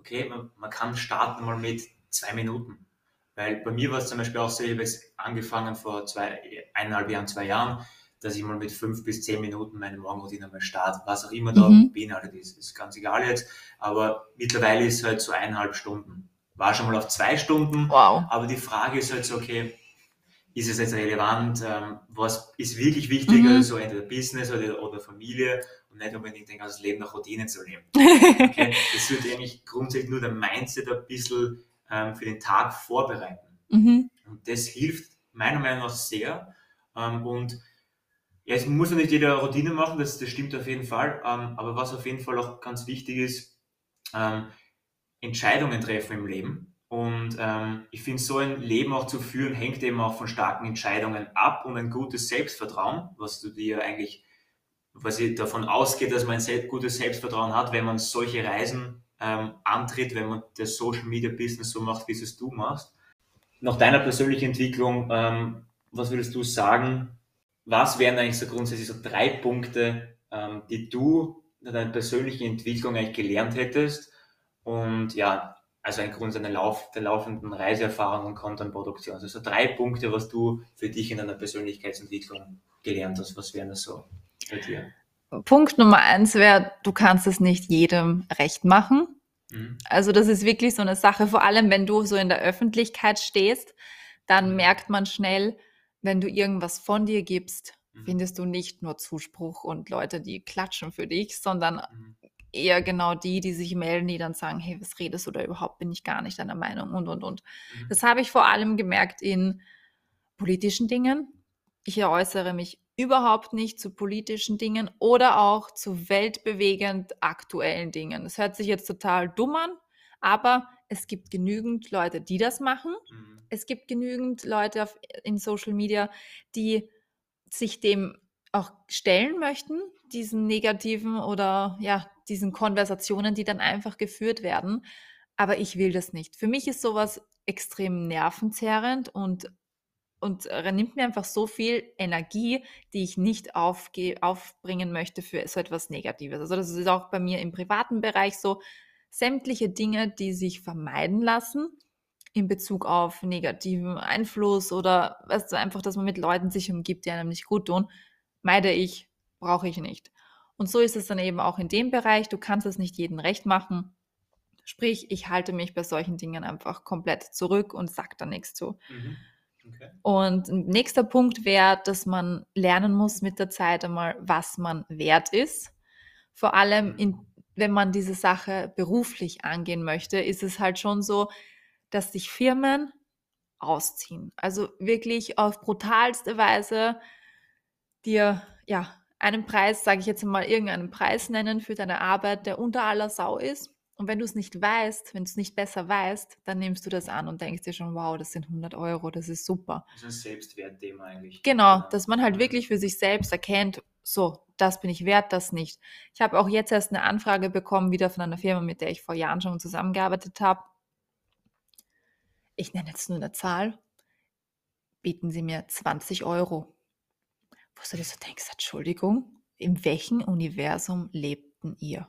Okay, man, man kann starten mal mit zwei Minuten. Weil bei mir war es zum Beispiel auch so, ich habe angefangen vor zwei, eineinhalb Jahren, zwei Jahren, dass ich mal mit fünf bis zehn Minuten meine Morgenroutine mal starte, was auch immer da mhm. beinhaltet ist. Ist ganz egal jetzt. Aber mittlerweile ist es halt so eineinhalb Stunden. War schon mal auf zwei Stunden. Wow. Aber die Frage ist halt so, okay, ist es jetzt relevant? Ähm, was ist wirklich wichtiger, mhm. so entweder Business oder, oder Familie und nicht unbedingt ein ganzes Leben nach Routinen zu leben. Okay? das wird eigentlich grundsätzlich nur der Mindset ein bisschen ähm, für den Tag vorbereiten. Mhm. Und das hilft meiner Meinung nach sehr. Ähm, und ja, es muss ja nicht jeder Routine machen, das, das stimmt auf jeden Fall. Ähm, aber was auf jeden Fall auch ganz wichtig ist, ähm, Entscheidungen treffen im Leben. Und ähm, ich finde, so ein Leben auch zu führen, hängt eben auch von starken Entscheidungen ab und ein gutes Selbstvertrauen, was du dir eigentlich, was ich davon ausgeht, dass man ein gutes Selbstvertrauen hat, wenn man solche Reisen ähm, antritt, wenn man das Social Media Business so macht, wie es du machst. Nach deiner persönlichen Entwicklung, ähm, was würdest du sagen, was wären eigentlich so grundsätzlich so drei Punkte, ähm, die du in deiner persönlichen Entwicklung eigentlich gelernt hättest? Und ja, also ein Grund seiner Lauf, der laufenden Reiseerfahrung und Content-Produktion. Also so drei Punkte, was du für dich in deiner Persönlichkeitsentwicklung gelernt hast. Was wären das so bei dir? Punkt Nummer eins wäre, du kannst es nicht jedem recht machen. Mhm. Also das ist wirklich so eine Sache, vor allem wenn du so in der Öffentlichkeit stehst, dann mhm. merkt man schnell, wenn du irgendwas von dir gibst, mhm. findest du nicht nur Zuspruch und Leute, die klatschen für dich, sondern mhm. eher genau die, die sich melden, die dann sagen, hey, was redest du da überhaupt, bin ich gar nicht deiner Meinung und, und, und. Mhm. Das habe ich vor allem gemerkt in politischen Dingen. Ich äußere mich überhaupt nicht zu politischen Dingen oder auch zu weltbewegend aktuellen Dingen. Das hört sich jetzt total dumm an, aber es gibt genügend Leute, die das machen. Mhm. Es gibt genügend Leute auf, in Social Media, die sich dem auch stellen möchten, diesen negativen oder ja, diesen Konversationen, die dann einfach geführt werden. Aber ich will das nicht. Für mich ist sowas extrem nervenzerrend und, und nimmt mir einfach so viel Energie, die ich nicht aufge aufbringen möchte für so etwas Negatives. Also das ist auch bei mir im privaten Bereich so sämtliche Dinge, die sich vermeiden lassen in Bezug auf negativen Einfluss oder weißt du, einfach, dass man mit Leuten sich umgibt, die einem nicht gut tun, meide ich, brauche ich nicht. Und so ist es dann eben auch in dem Bereich. Du kannst es nicht jedem recht machen. Sprich, ich halte mich bei solchen Dingen einfach komplett zurück und sage da nichts zu. Mhm. Okay. Und nächster Punkt wäre, dass man lernen muss mit der Zeit einmal, was man wert ist. Vor allem mhm. in wenn man diese Sache beruflich angehen möchte, ist es halt schon so, dass sich Firmen ausziehen. Also wirklich auf brutalste Weise dir ja einen Preis, sage ich jetzt mal, irgendeinen Preis nennen für deine Arbeit, der unter aller Sau ist. Und wenn du es nicht weißt, wenn du es nicht besser weißt, dann nimmst du das an und denkst dir schon, wow, das sind 100 Euro, das ist super. Das ist ein Selbstwertthema eigentlich. Genau, dass man halt wirklich für sich selbst erkennt, so, das bin ich wert, das nicht. Ich habe auch jetzt erst eine Anfrage bekommen, wieder von einer Firma, mit der ich vor Jahren schon zusammengearbeitet habe. Ich nenne jetzt nur eine Zahl. Bieten Sie mir 20 Euro. Wo du dir so denkst, Entschuldigung, in welchem Universum lebten ihr?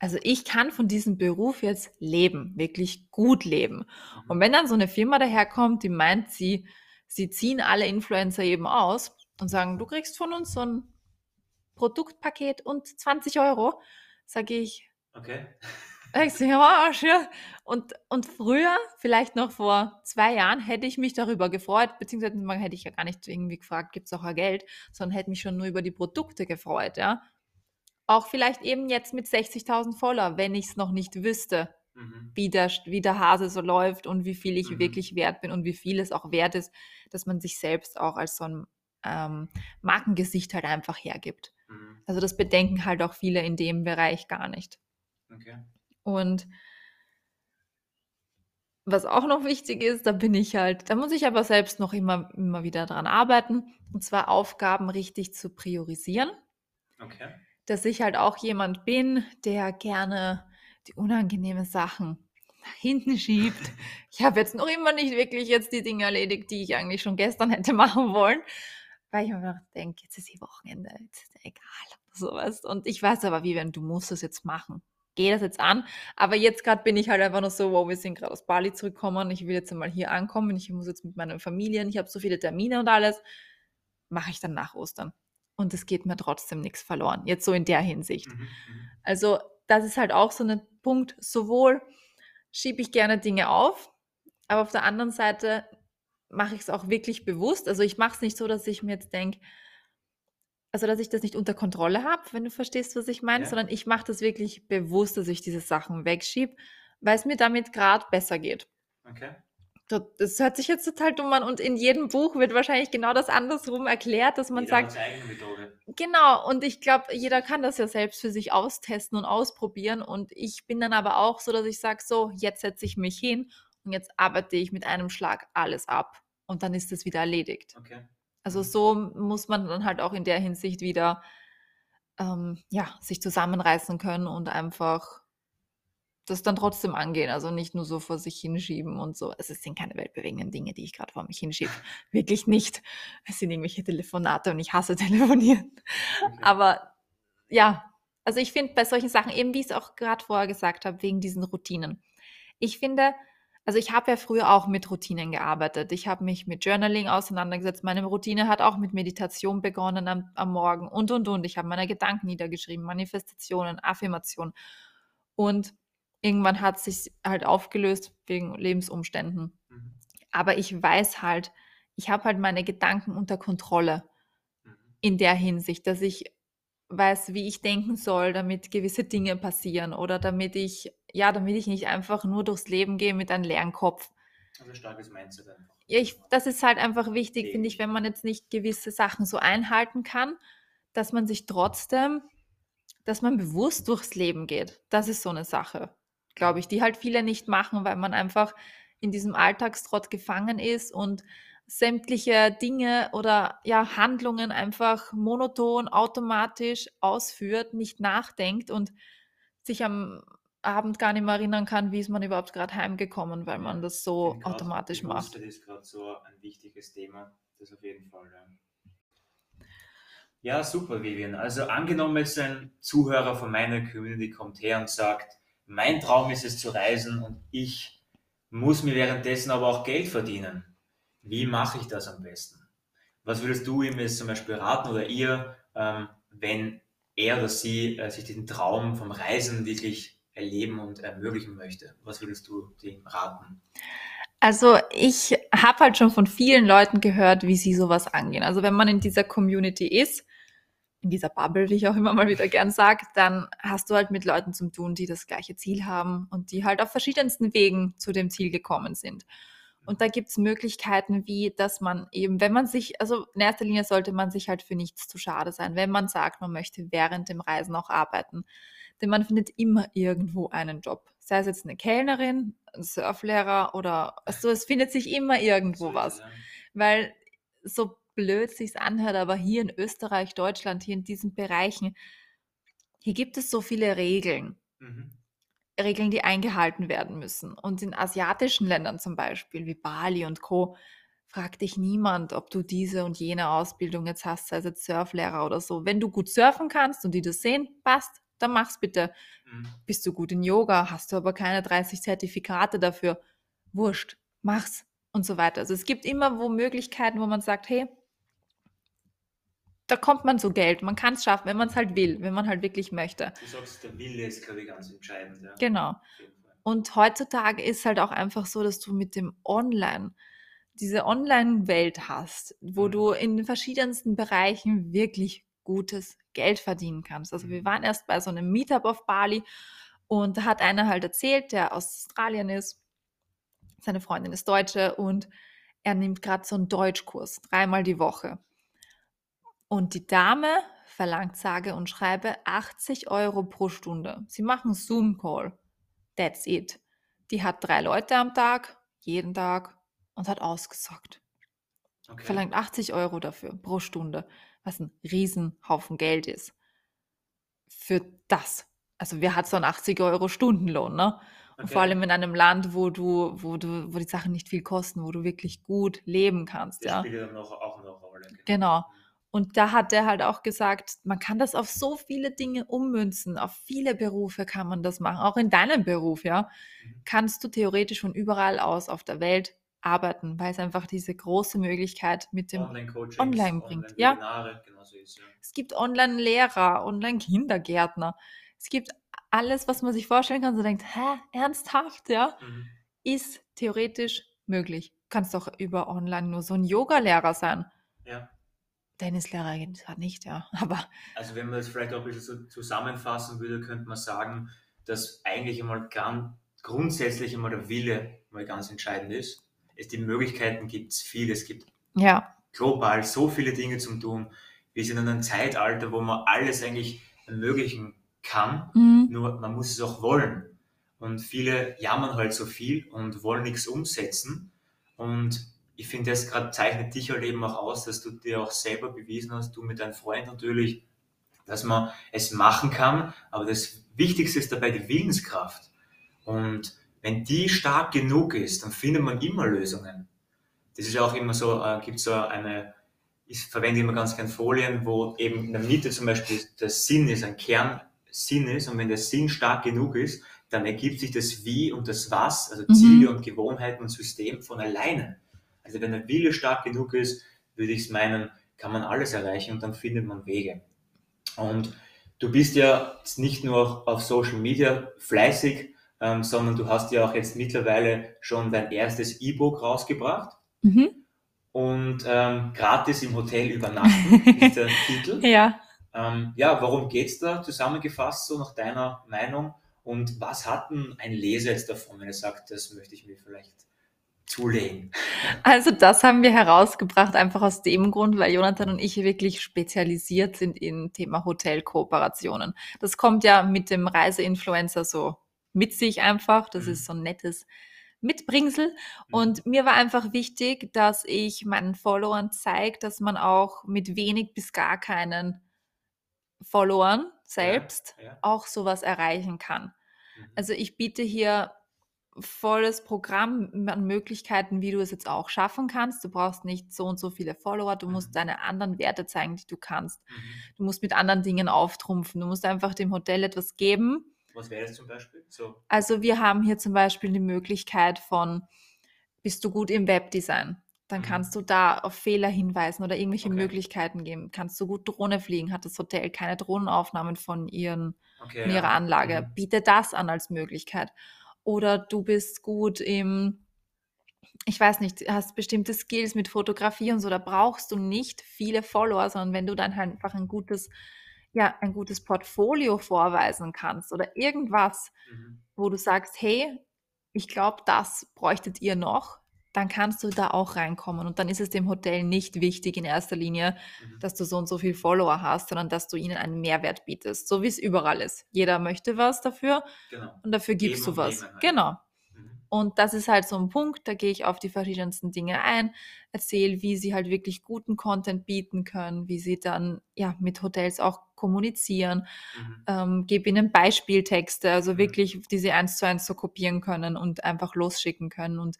Also ich kann von diesem Beruf jetzt leben, wirklich gut leben. Mhm. Und wenn dann so eine Firma daherkommt, die meint, sie, sie ziehen alle Influencer eben aus und sagen, du kriegst von uns so ein Produktpaket und 20 Euro, sage ich. Okay. Ich so, ja, schön. Und, und früher, vielleicht noch vor zwei Jahren, hätte ich mich darüber gefreut, beziehungsweise hätte ich ja gar nicht irgendwie gefragt, gibt es auch ein Geld, sondern hätte mich schon nur über die Produkte gefreut, ja. Auch vielleicht eben jetzt mit 60.000 Follower, wenn ich es noch nicht wüsste, mhm. wie, der, wie der Hase so läuft und wie viel ich mhm. wirklich wert bin und wie viel es auch wert ist, dass man sich selbst auch als so ein ähm, Markengesicht halt einfach hergibt. Mhm. Also das bedenken halt auch viele in dem Bereich gar nicht. Okay. Und was auch noch wichtig ist, da bin ich halt, da muss ich aber selbst noch immer, immer wieder dran arbeiten, und zwar Aufgaben richtig zu priorisieren. Okay. Dass ich halt auch jemand bin, der gerne die unangenehmen Sachen nach hinten schiebt. Ich habe jetzt noch immer nicht wirklich jetzt die Dinge erledigt, die ich eigentlich schon gestern hätte machen wollen weil ich mir denke, jetzt ist die Wochenende, jetzt ist egal, sowas. Und ich weiß aber, wie wenn du musst es jetzt machen. Geh das jetzt an. Aber jetzt gerade bin ich halt einfach noch so, wow, wir sind gerade aus Bali zurückgekommen. Ich will jetzt mal hier ankommen. Ich muss jetzt mit meinen Familien, ich habe so viele Termine und alles. Mache ich dann nach Ostern. und es geht mir trotzdem nichts verloren. Jetzt so in der Hinsicht. Mhm. Mhm. Also das ist halt auch so ein Punkt, sowohl schiebe ich gerne Dinge auf, aber auf der anderen Seite mache ich es auch wirklich bewusst. Also ich mache es nicht so, dass ich mir jetzt denke, also dass ich das nicht unter Kontrolle habe, wenn du verstehst, was ich meine, Ja. sondern ich mache das wirklich bewusst, dass ich diese Sachen wegschiebe, weil es mir damit gerade besser geht. Okay. Das hört sich jetzt total dumm an und in jedem Buch wird wahrscheinlich genau das andersrum erklärt, dass man Jeder sagt, seine eigene Methode. Genau, und ich glaube, jeder kann das ja selbst für sich austesten und ausprobieren. Und ich bin dann aber auch so, dass ich sage, so, jetzt setze ich mich hin und jetzt arbeite ich mit einem Schlag alles ab. Und dann ist es wieder erledigt. Okay. Also Mhm. so muss man dann halt auch in der Hinsicht wieder ähm, ja, sich zusammenreißen können und einfach das dann trotzdem angehen. Also nicht nur so vor sich hinschieben und so. Also es sind keine weltbewegenden Dinge, die ich gerade vor mich hinschiebe. Wirklich nicht. Es sind irgendwelche Telefonate und ich hasse telefonieren. okay. Aber ja, also ich finde bei solchen Sachen, eben wie ich es auch gerade vorher gesagt habe, wegen diesen Routinen. Ich finde, also ich habe ja früher auch mit Routinen gearbeitet. Ich habe mich mit Journaling auseinandergesetzt. Meine Routine hat auch mit Meditation begonnen am, am Morgen und, und, und. Ich habe meine Gedanken niedergeschrieben, Manifestationen, Affirmationen. Und irgendwann hat es sich halt aufgelöst wegen Lebensumständen. Mhm. Aber ich weiß halt, ich habe halt meine Gedanken unter Kontrolle Mhm. in der Hinsicht, dass ich weiß, wie ich denken soll, damit gewisse Dinge passieren oder damit ich, ja, damit ich nicht einfach nur durchs Leben gehe mit einem leeren Kopf. Also starkes Mindset einfach. Ja, ich, das ist halt einfach wichtig, finde ich, wenn man jetzt nicht gewisse Sachen so einhalten kann, dass man sich trotzdem, dass man bewusst durchs Leben geht. Das ist so eine Sache, glaube ich, die halt viele nicht machen, weil man einfach in diesem Alltagstrott gefangen ist und sämtliche Dinge oder ja Handlungen einfach monoton, automatisch ausführt, nicht nachdenkt und sich am Abend gar nicht mehr erinnern kann, wie ist man überhaupt gerade heimgekommen, weil man das so grad automatisch macht. Bewusstheit ist gerade so ein wichtiges Thema. Das auf jeden Fall. Ja. ja, super, Vivian. Also angenommen jetzt ein Zuhörer von meiner Community kommt her und sagt, mein Traum ist es zu reisen und ich muss mir währenddessen aber auch Geld verdienen. Wie mache ich das am besten? Was würdest du ihm jetzt zum Beispiel raten oder ihr, ähm, wenn er oder sie äh, sich den Traum vom Reisen wirklich erleben und ermöglichen möchte? Was würdest du dem raten? Also ich habe halt schon von vielen Leuten gehört, wie sie sowas angehen. Also wenn man in dieser Community ist, in dieser Bubble, wie ich auch immer mal wieder gern sage, dann hast du halt mit Leuten zu tun, die das gleiche Ziel haben und die halt auf verschiedensten Wegen zu dem Ziel gekommen sind. Und da gibt's Möglichkeiten, wie dass man eben, wenn man sich, also in erster Linie sollte man sich halt für nichts zu schade sein, wenn man sagt, man möchte während dem Reisen auch arbeiten. Denn man findet immer irgendwo einen Job. Sei es jetzt eine Kellnerin, ein Surflehrer oder also es findet sich immer irgendwo So was. Weil so blöd sich's anhört, aber hier in Österreich, Deutschland, hier in diesen Bereichen, hier gibt es so viele Regeln. Mhm. Regeln, die eingehalten werden müssen. Und in asiatischen Ländern zum Beispiel, wie Bali und Co., fragt dich niemand, ob du diese und jene Ausbildung jetzt hast, sei es jetzt Surflehrer oder so. Wenn du gut surfen kannst und die das sehen, passt, dann mach's bitte. Mhm. Bist du gut in Yoga, hast du aber keine 30 Zertifikate dafür, wurscht, mach's und so weiter. Also es gibt immer wo Möglichkeiten, wo man sagt, hey, da kommt man zu Geld, man kann es schaffen, wenn man es halt will, wenn man halt wirklich möchte. Du sagst, der Wille ist, glaube ich, ganz entscheidend. Ja. Genau. Und heutzutage ist halt auch einfach so, dass du mit dem Online diese Online-Welt hast, wo Mhm. du in den verschiedensten Bereichen wirklich gutes Geld verdienen kannst. Also wir Mhm. waren erst bei so einem Meetup auf Bali und da hat einer halt erzählt, der aus Australien ist, seine Freundin ist Deutsche und er nimmt gerade so einen Deutschkurs, dreimal die Woche. Und die Dame verlangt sage und schreibe 80 Euro pro Stunde. Sie machen Zoom-Call. That's it. Die hat drei Leute am Tag, jeden Tag und hat ausgesorgt. Okay. Verlangt 80 Euro dafür pro Stunde, was ein Riesenhaufen Geld ist. Für das. Also wer hat so einen 80 Euro Stundenlohn, ne? Und Okay. vor allem in einem Land, wo du, wo du, wo die Sachen nicht viel kosten, wo du wirklich gut leben kannst, Das ja. spielt dann noch, auch noch eine Rolle. Genau. Und da hat er halt auch gesagt, man kann das auf so viele Dinge ummünzen, auf viele Berufe kann man das machen, auch in deinem Beruf, ja, Mhm. kannst du theoretisch von überall aus auf der Welt arbeiten, weil es einfach diese große Möglichkeit mit dem Online-Coachings, Online bringt, ja. Online-Webinare, genau ist ja. Es gibt Online-Lehrer, Online-Kindergärtner. Es gibt alles, was man sich vorstellen kann. So denkt, hä, ernsthaft, ja? Mhm. Ist theoretisch möglich. Kannst doch über online nur so ein Yoga-Lehrer sein. Ja. Tennislehrer geht zwar nicht, ja. Aber Also wenn man das vielleicht auch ein bisschen so zusammenfassen würde, könnte man sagen, dass eigentlich einmal ganz grundsätzlich einmal der Wille mal ganz entscheidend ist. Es die Möglichkeiten gibt es viel. Es gibt ja, global so viele Dinge zum tun. Wir sind in einem Zeitalter, wo man alles eigentlich ermöglichen kann, mhm. nur man muss es auch wollen. Und viele jammern halt so viel und wollen nichts umsetzen. Und ich finde, das gerade zeichnet dich halt eben auch aus, dass du dir auch selber bewiesen hast, du mit deinem Freund natürlich, dass man es machen kann. Aber das Wichtigste ist dabei die Willenskraft. Und wenn die stark genug ist, dann findet man immer Lösungen. Das ist ja auch immer so, äh, gibt so eine, ich verwende immer ganz gern Folien, wo eben in der Mitte zum Beispiel der Sinn ist, ein Kernsinn ist. Und wenn der Sinn stark genug ist, dann ergibt sich das Wie und das Was, also Mhm. Ziele und Gewohnheiten und System von alleine. Also wenn der Wille stark genug ist, würde ich es meinen, kann man alles erreichen und dann findet man Wege. Und du bist ja nicht nur auf Social Media fleißig, ähm, sondern du hast ja auch jetzt mittlerweile schon dein erstes E-Book rausgebracht Mhm. und ähm, gratis im Hotel übernachten ist der Titel. Ja. Ähm, ja, worum geht's da zusammengefasst, so nach deiner Meinung? Und was hat denn ein Leser jetzt davon, wenn er sagt, das möchte ich mir vielleicht zulegen? Also das haben wir herausgebracht, einfach aus dem Grund, weil Jonathan und ich wirklich spezialisiert sind in Thema Hotelkooperationen. Das kommt ja mit dem Reiseinfluencer so mit sich einfach. Das Mhm. ist so ein nettes Mitbringsel. Mhm. Und mir war einfach wichtig, dass ich meinen Followern zeige, dass man auch mit wenig bis gar keinen Followern selbst Ja, ja. auch sowas erreichen kann. Mhm. Also ich biete hier volles Programm an Möglichkeiten, wie du es jetzt auch schaffen kannst. Du brauchst nicht so und so viele Follower, du musst Mhm. deine anderen Werte zeigen, die du kannst. Mhm. Du musst mit anderen Dingen auftrumpfen. Du musst einfach dem Hotel etwas geben. Was wäre das zum Beispiel? So, Also wir haben hier zum Beispiel die Möglichkeit von, bist du gut im Webdesign? Dann Mhm. kannst du da auf Fehler hinweisen oder irgendwelche Okay. Möglichkeiten geben. Kannst du gut Drohne fliegen? Hat das Hotel keine Drohnenaufnahmen von ihren okay, ihrer ja. Anlage. Mhm. Biete das an als Möglichkeit. Oder du bist gut im, ich weiß nicht, hast bestimmte Skills mit Fotografie und so, da brauchst du nicht viele Follower, sondern wenn du dann halt einfach ein gutes, ja, ein gutes Portfolio vorweisen kannst oder irgendwas, Mhm. wo du sagst, hey, ich glaube, das bräuchtet ihr noch, dann kannst du da auch reinkommen. Und dann ist es dem Hotel nicht wichtig in erster Linie, Mhm. dass du so und so viel Follower hast, sondern dass du ihnen einen Mehrwert bietest, so wie es überall ist. Jeder möchte was dafür Genau. und dafür gibst Geben du was. halt. Genau. Und das ist halt so ein Punkt, da gehe ich auf die verschiedensten Dinge ein, erzähle, wie sie halt wirklich guten Content bieten können, wie sie dann ja mit Hotels auch kommunizieren, Mhm. ähm, gebe ihnen Beispieltexte, also Mhm. wirklich, die sie eins zu eins so kopieren können und einfach losschicken können. Und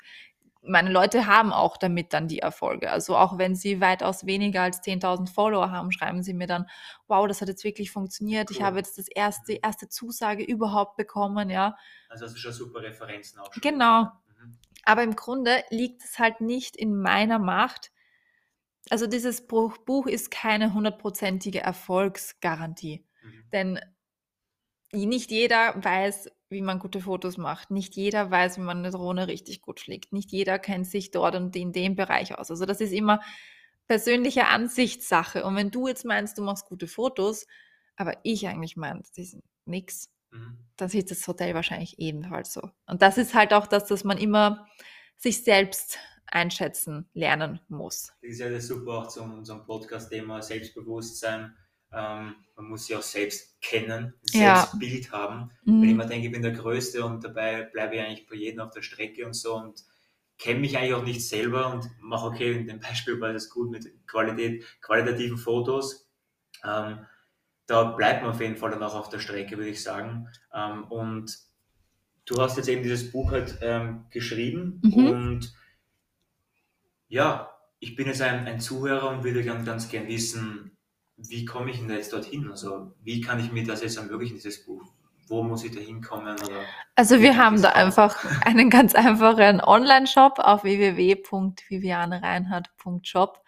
meine Leute haben auch damit dann die Erfolge. Also auch wenn sie weitaus weniger als 10.000 Follower haben, schreiben sie mir dann, wow, das hat jetzt wirklich funktioniert. Ich Cool. habe jetzt das erste, erste Zusage überhaupt bekommen, ja. Also hast du schon super Referenzen auch schon. Genau. Mhm. Aber im Grunde liegt es halt nicht in meiner Macht. Also dieses Buch, Buch ist keine hundertprozentige Erfolgsgarantie. Mhm. Denn nicht jeder weiß, wie man gute Fotos macht. Nicht jeder weiß, wie man eine Drohne richtig gut fliegt. Nicht jeder kennt sich dort und in dem Bereich aus. Also das ist immer persönliche Ansichtssache. Und wenn du jetzt meinst, du machst gute Fotos, aber ich eigentlich meine, die sind nix, Mhm. dann sieht das Hotel wahrscheinlich ebenfalls so. Und das ist halt auch das, dass man immer sich selbst einschätzen lernen muss. Das ist ja das super auch zu unserem Podcast-Thema Selbstbewusstsein. Ähm, man muss sich auch selbst kennen, ein Ja. Selbstbild haben. Wenn ich Mhm. immer denke, ich bin der Größte und dabei bleibe ich eigentlich bei jedem auf der Strecke und so und kenne mich eigentlich auch nicht selber und mache, okay, in dem Beispiel war das gut mit Qualität, qualitativen Fotos. Ähm, da bleibt man auf jeden Fall dann auch auf der Strecke, würde ich sagen. Ähm, und du hast jetzt eben dieses Buch halt ähm, geschrieben Mhm. und ja, ich bin jetzt ein, ein Zuhörer und würde ganz, ganz gern wissen, wie komme ich denn jetzt dorthin? Also wie kann ich mir das jetzt ermöglichen, dieses Buch? wo muss ich da hinkommen? Also wir haben da einfach einen ganz einfachen Online-Shop auf www.vivianereinhardt.shop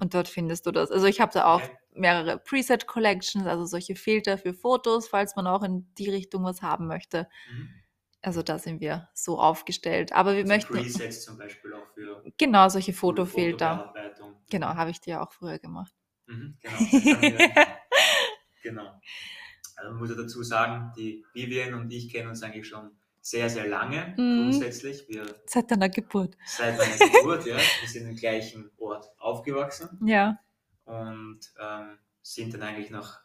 und dort findest du das. Also ich habe da auch mehrere Preset-Collections, also solche Filter für Fotos, falls man auch in die Richtung was haben möchte. Mhm. Also da sind wir so aufgestellt. Aber wir Also möchten Presets zum Beispiel auch für genau solche Fotofilter. Genau, habe ich dir auch früher gemacht. Mhm, genau. genau. Also man muss ja dazu sagen, die Vivian und ich kennen uns eigentlich schon sehr, sehr lange Mhm. grundsätzlich. Wir Seit deiner Geburt. seit meiner Geburt, ja, wir sind im gleichen Ort aufgewachsen Ja. und ähm, sind dann eigentlich nach,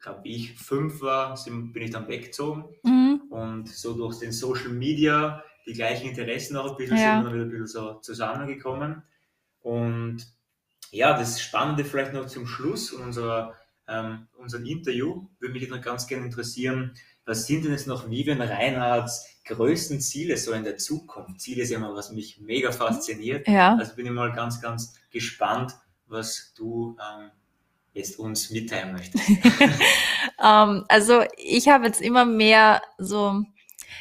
glaube ich, fünf war, sind, bin ich dann weggezogen Mhm. und so durch den Social Media die gleichen Interessen auch ein bisschen Ja. sind wir wieder ein bisschen so zusammengekommen. Und ja, das Spannende vielleicht noch zum Schluss unserer, ähm, unserem Interview würde mich noch ganz gerne interessieren, was sind denn jetzt noch Vivian Reinhardts größten Ziele so in der Zukunft? Ziele ist ja immer, was mich mega fasziniert. Ja. Also bin ich mal ganz, ganz gespannt, was du ähm, jetzt uns mitteilen möchtest. Ähm, also ich habe jetzt immer mehr so,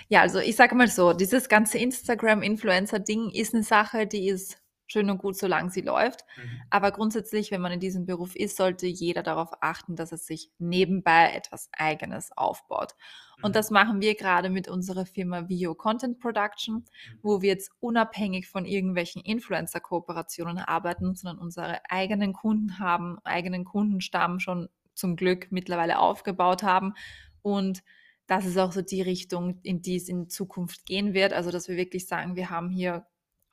ja, also ich sage mal so, dieses ganze Instagram-Influencer-Ding ist eine Sache, die ist schön und gut, solange sie läuft. Mhm. Aber grundsätzlich, wenn man in diesem Beruf ist, sollte jeder darauf achten, dass er sich nebenbei etwas Eigenes aufbaut. Mhm. Und das machen wir gerade mit unserer Firma Video Content Production, wo wir jetzt unabhängig von irgendwelchen Influencer-Kooperationen arbeiten, sondern unsere eigenen Kunden haben, eigenen Kundenstamm schon zum Glück mittlerweile aufgebaut haben. Und das ist auch so die Richtung, in die es in Zukunft gehen wird. Also, dass wir wirklich sagen, wir haben hier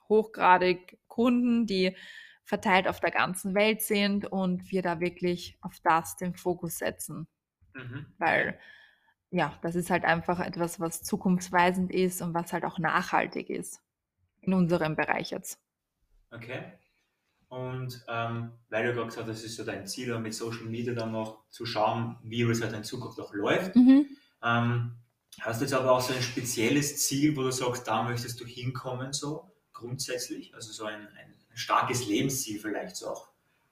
hochgradig Kunden, die verteilt auf der ganzen Welt sind und wir da wirklich auf das den Fokus setzen Mhm. weil ja, das ist halt einfach etwas, was zukunftsweisend ist und was halt auch nachhaltig ist in unserem Bereich jetzt. Okay. Und ähm, weil du gerade gesagt hast, das ist so dein Ziel, mit Social Media dann noch zu schauen, wie es halt in Zukunft auch läuft. Mhm. Ähm, hast du jetzt aber auch so ein spezielles Ziel, wo du sagst, da möchtest du hinkommen, so grundsätzlich? Also so ein, ein starkes Lebensziel vielleicht so auch.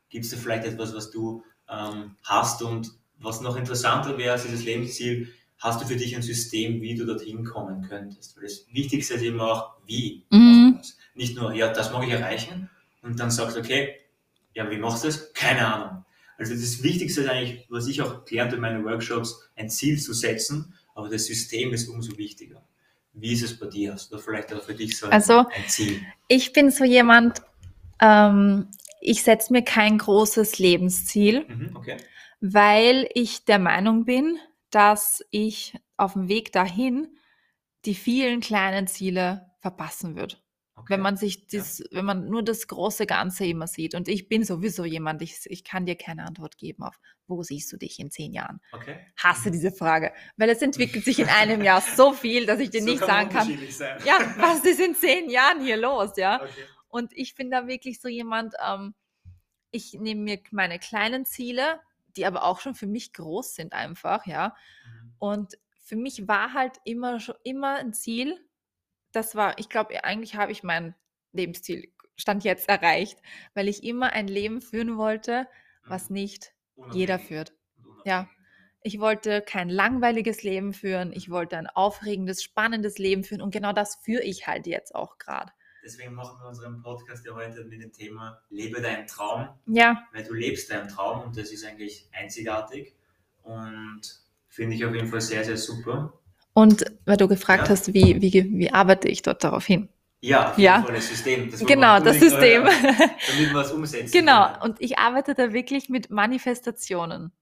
Gibt es da vielleicht etwas, was du ähm, hast und was noch interessanter wäre als dieses Lebensziel, hast du für dich ein System, wie du dorthin kommen könntest? Weil das Wichtigste ist immer auch, wie. Mhm. Nicht nur, ja, das mag ich erreichen und dann sagst du, okay, ja, wie machst du das? Keine Ahnung. Also das Wichtigste ist eigentlich, was ich auch gelernt habe in meinen Workshops, ein Ziel zu setzen, aber das System ist umso wichtiger. Wie ist es bei dir? Hast du vielleicht auch für dich so ein, Also- ein Ziel? Ich bin so jemand, ähm, ich setze mir kein großes Lebensziel, Mhm, okay. weil ich der Meinung bin, dass ich auf dem Weg dahin die vielen kleinen Ziele verpassen würde. Okay. Wenn man sich das, wenn man nur das große Ganze immer sieht. Und ich bin sowieso jemand, ich, ich kann dir keine Antwort geben auf, wo siehst du dich in zehn Jahren? okay. Hasse diese Frage, weil es entwickelt sich in einem Jahr so viel, dass ich dir So nicht kann sagen kann, sein. ja, was ist in zehn Jahren hier los, ja? Okay. Und ich bin da wirklich so jemand, ähm, ich nehme mir meine kleinen Ziele, die aber auch schon für mich groß sind einfach, ja. Mhm. Und für mich war halt immer immer ein Ziel. Das war, ich glaube, eigentlich habe ich mein Lebensziel Stand jetzt erreicht, weil ich immer ein Leben führen wollte, was Mhm. nicht jeder Unabhängig führt. und unabhängig. Ja. Ich wollte kein langweiliges Leben führen, ich wollte ein aufregendes, spannendes Leben führen und genau das führe ich halt jetzt auch gerade. Deswegen machen wir unseren Podcast ja heute mit dem Thema Lebe deinen Traum, Ja, weil du lebst deinen Traum und das ist eigentlich einzigartig und finde ich auf jeden Fall sehr, sehr super. Und weil du gefragt Ja. hast, wie, wie, wie arbeite ich dort darauf hin? Ja, Ja. das System. Das Genau, das System. hören, Damit wir es umsetzen. Genau, können. und ich arbeite da wirklich mit Manifestationen.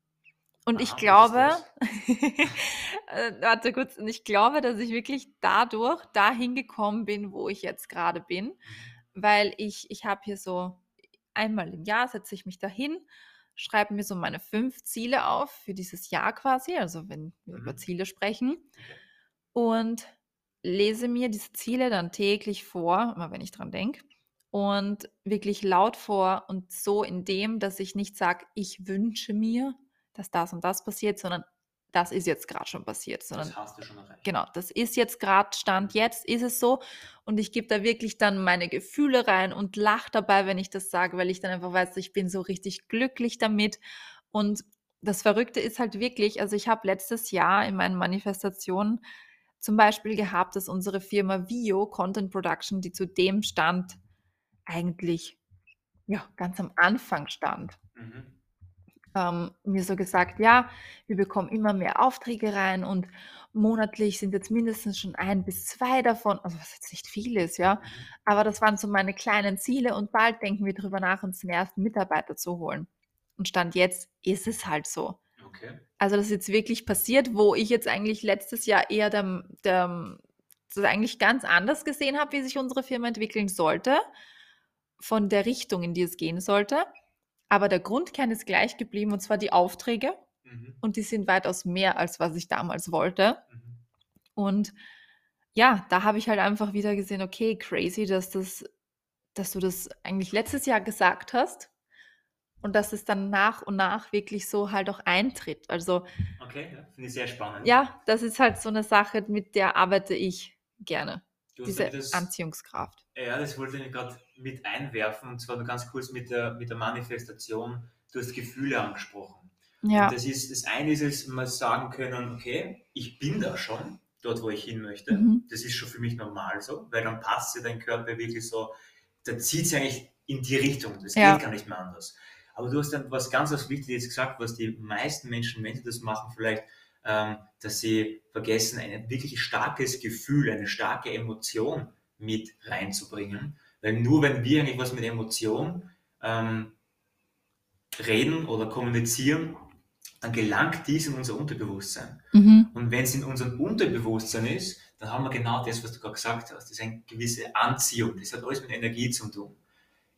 Und ich Aha, glaube, äh, warte kurz, und ich glaube, dass ich wirklich dadurch dahin gekommen bin, wo ich jetzt gerade bin, Mhm. weil ich, ich habe hier so einmal im Jahr setze ich mich dahin, schreibe mir so meine fünf Ziele auf für dieses Jahr quasi, also wenn wir über Mhm. Ziele sprechen, und lese mir diese Ziele dann täglich vor, immer wenn ich dran denke, und wirklich laut vor und so in dem, dass ich nicht sage, ich wünsche mir, dass das und das passiert, sondern das ist jetzt gerade schon passiert, sondern Das hast du schon erreicht. genau, das ist jetzt gerade Stand jetzt, ist es so. Und ich gebe da wirklich dann meine Gefühle rein und lache dabei, wenn ich das sage, weil ich dann einfach weiß, ich bin so richtig glücklich damit. Und das Verrückte ist halt wirklich, also ich habe letztes Jahr in meinen Manifestationen zum Beispiel gehabt, dass unsere Firma Vio Content Production, die zu dem stand, eigentlich ja, ganz am Anfang stand. Mhm. Ähm, mir so gesagt, ja, wir bekommen immer mehr Aufträge rein und monatlich sind jetzt mindestens schon ein bis zwei davon, also was jetzt nicht viel ist, ja, mhm. aber das waren so meine kleinen Ziele und bald denken wir darüber nach, uns den ersten Mitarbeiter zu holen. Und Stand jetzt ist es halt so. Okay. Also das ist jetzt wirklich passiert, wo ich jetzt eigentlich letztes Jahr eher der, der, das eigentlich ganz anders gesehen habe, wie sich unsere Firma entwickeln sollte, von der Richtung, in die es gehen sollte. Aber der Grundkern ist gleich geblieben, und zwar die Aufträge. Mhm. Und die sind weitaus mehr, als was ich damals wollte. Mhm. Und ja, da habe ich halt einfach wieder gesehen, okay, crazy, dass das, dass du das eigentlich letztes Jahr gesagt hast und dass es dann nach und nach wirklich so halt auch eintritt. Also okay, ja, finde ich sehr spannend. Ja, das ist halt so eine Sache, mit der arbeite ich gerne. Diese das, Anziehungskraft. Ja, das wollte ich gerade mit einwerfen und zwar nur ganz kurz mit der, mit der Manifestation. Du hast Gefühle angesprochen. Ja. Und das ist das eine ist es, mal sagen können, okay, ich bin da schon, dort wo ich hin möchte. Mhm. Das ist schon für mich normal so, weil dann passt ja dein Körper wirklich so, da zieht es eigentlich in die Richtung. Das ja. geht gar nicht mehr anders. Aber du hast dann was ganz was Wichtiges gesagt, was die meisten Menschen, wenn sie das machen, vielleicht, ähm, dass sie vergessen, ein wirklich starkes Gefühl, eine starke Emotion mit reinzubringen. Weil nur wenn wir eigentlich was mit Emotion ähm, reden oder kommunizieren, dann gelangt dies in unser Unterbewusstsein. Mhm. Und wenn es in unserem Unterbewusstsein ist, dann haben wir genau das, was du gerade gesagt hast. Das ist eine gewisse Anziehung. Das hat alles mit Energie zu tun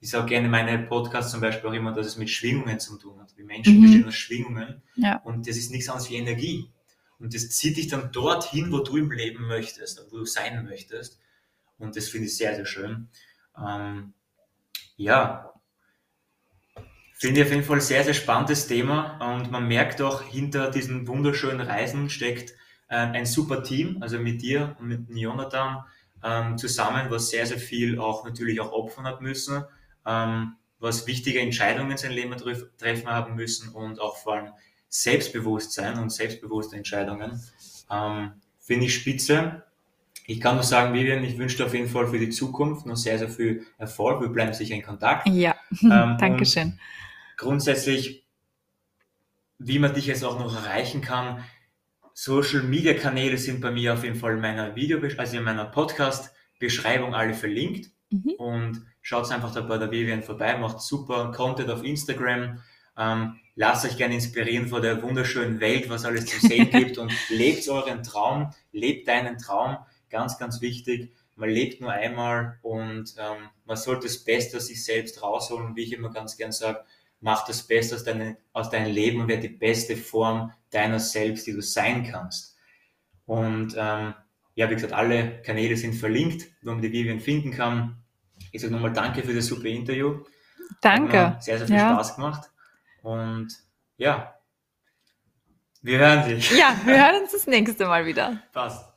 ich sage gerne in meinen Podcasts zum Beispiel auch immer, dass es mit Schwingungen zu tun hat. Wir Menschen mhm. bestehen aus Schwingungen ja. und das ist nichts anderes wie Energie. Und das zieht dich dann dorthin, wo du im Leben möchtest, wo du sein möchtest. Und das finde ich sehr, sehr schön. Ähm, ja, finde ich auf jeden Fall ein sehr, sehr spannendes Thema. Und man merkt auch, hinter diesen wunderschönen Reisen steckt äh, ein super Team, also mit dir und mit Jonathan ähm, zusammen, was sehr, sehr viel auch natürlich auch opfern hat müssen ähm, was wichtige Entscheidungen in seinem Leben treffen haben müssen und auch vor allem Selbstbewusstsein und selbstbewusste Entscheidungen. Ähm, Finde ich spitze. Ich kann nur sagen, Vivian, ich wünsche dir auf jeden Fall für die Zukunft noch sehr, sehr viel Erfolg. Wir bleiben sicher in Kontakt. Ja, ähm, Dankeschön. Grundsätzlich, wie man dich jetzt auch noch erreichen kann, Social Media Kanäle sind bei mir auf jeden Fall in meiner Video, also in meiner Podcast Beschreibung alle verlinkt. Mhm. Und schaut einfach da bei der Vivian vorbei, macht super Content auf Instagram. Ähm, lasst euch gerne inspirieren von der wunderschönen Welt, was alles zu sehen gibt und lebt euren Traum, lebt deinen Traum. Ganz, ganz wichtig. Man lebt nur einmal und ähm, man sollte das Beste aus sich selbst rausholen. Wie ich immer ganz gern sage, mach das Beste aus, deine, aus deinem Leben und werde die beste Form deiner selbst, die du sein kannst. Und ähm, ja, wie gesagt, alle Kanäle sind verlinkt, wo man die Vivian finden kann. Ich sage nochmal danke für das super Interview. Danke. sehr, sehr viel ja. Spaß gemacht. Und ja, wir hören sich. Ja, wir hören uns das nächste Mal wieder. Passt.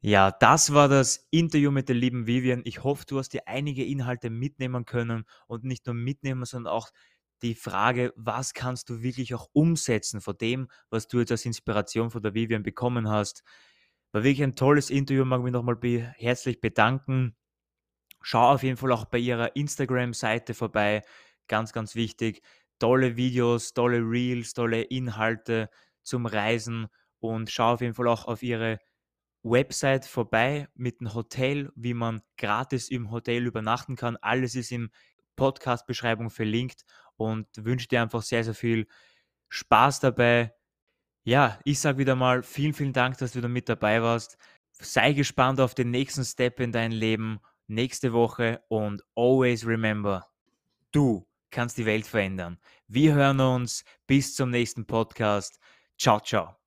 Ja, das war das Interview mit der lieben Vivian. Ich hoffe, du hast dir einige Inhalte mitnehmen können und nicht nur mitnehmen, sondern auch die Frage, was kannst du wirklich auch umsetzen von dem, was du jetzt als Inspiration von der Vivian bekommen hast. War wirklich ein tolles Interview, mag mich nochmal be herzlich bedanken. Schau auf jeden Fall auch bei ihrer Instagram-Seite vorbei, ganz, ganz wichtig. Tolle Videos, tolle Reels, tolle Inhalte zum Reisen und schau auf jeden Fall auch auf ihre Website vorbei mit dem Hotel, wie man gratis im Hotel übernachten kann. Alles ist in Podcast-Beschreibung verlinkt und wünsche dir einfach sehr, sehr viel Spaß dabei, ja, ich sage wieder mal vielen, vielen Dank, dass du da mit dabei warst. Sei gespannt auf den nächsten Step in dein Leben nächste Woche und always remember, du kannst die Welt verändern. Wir hören uns bis zum nächsten Podcast. Ciao, ciao.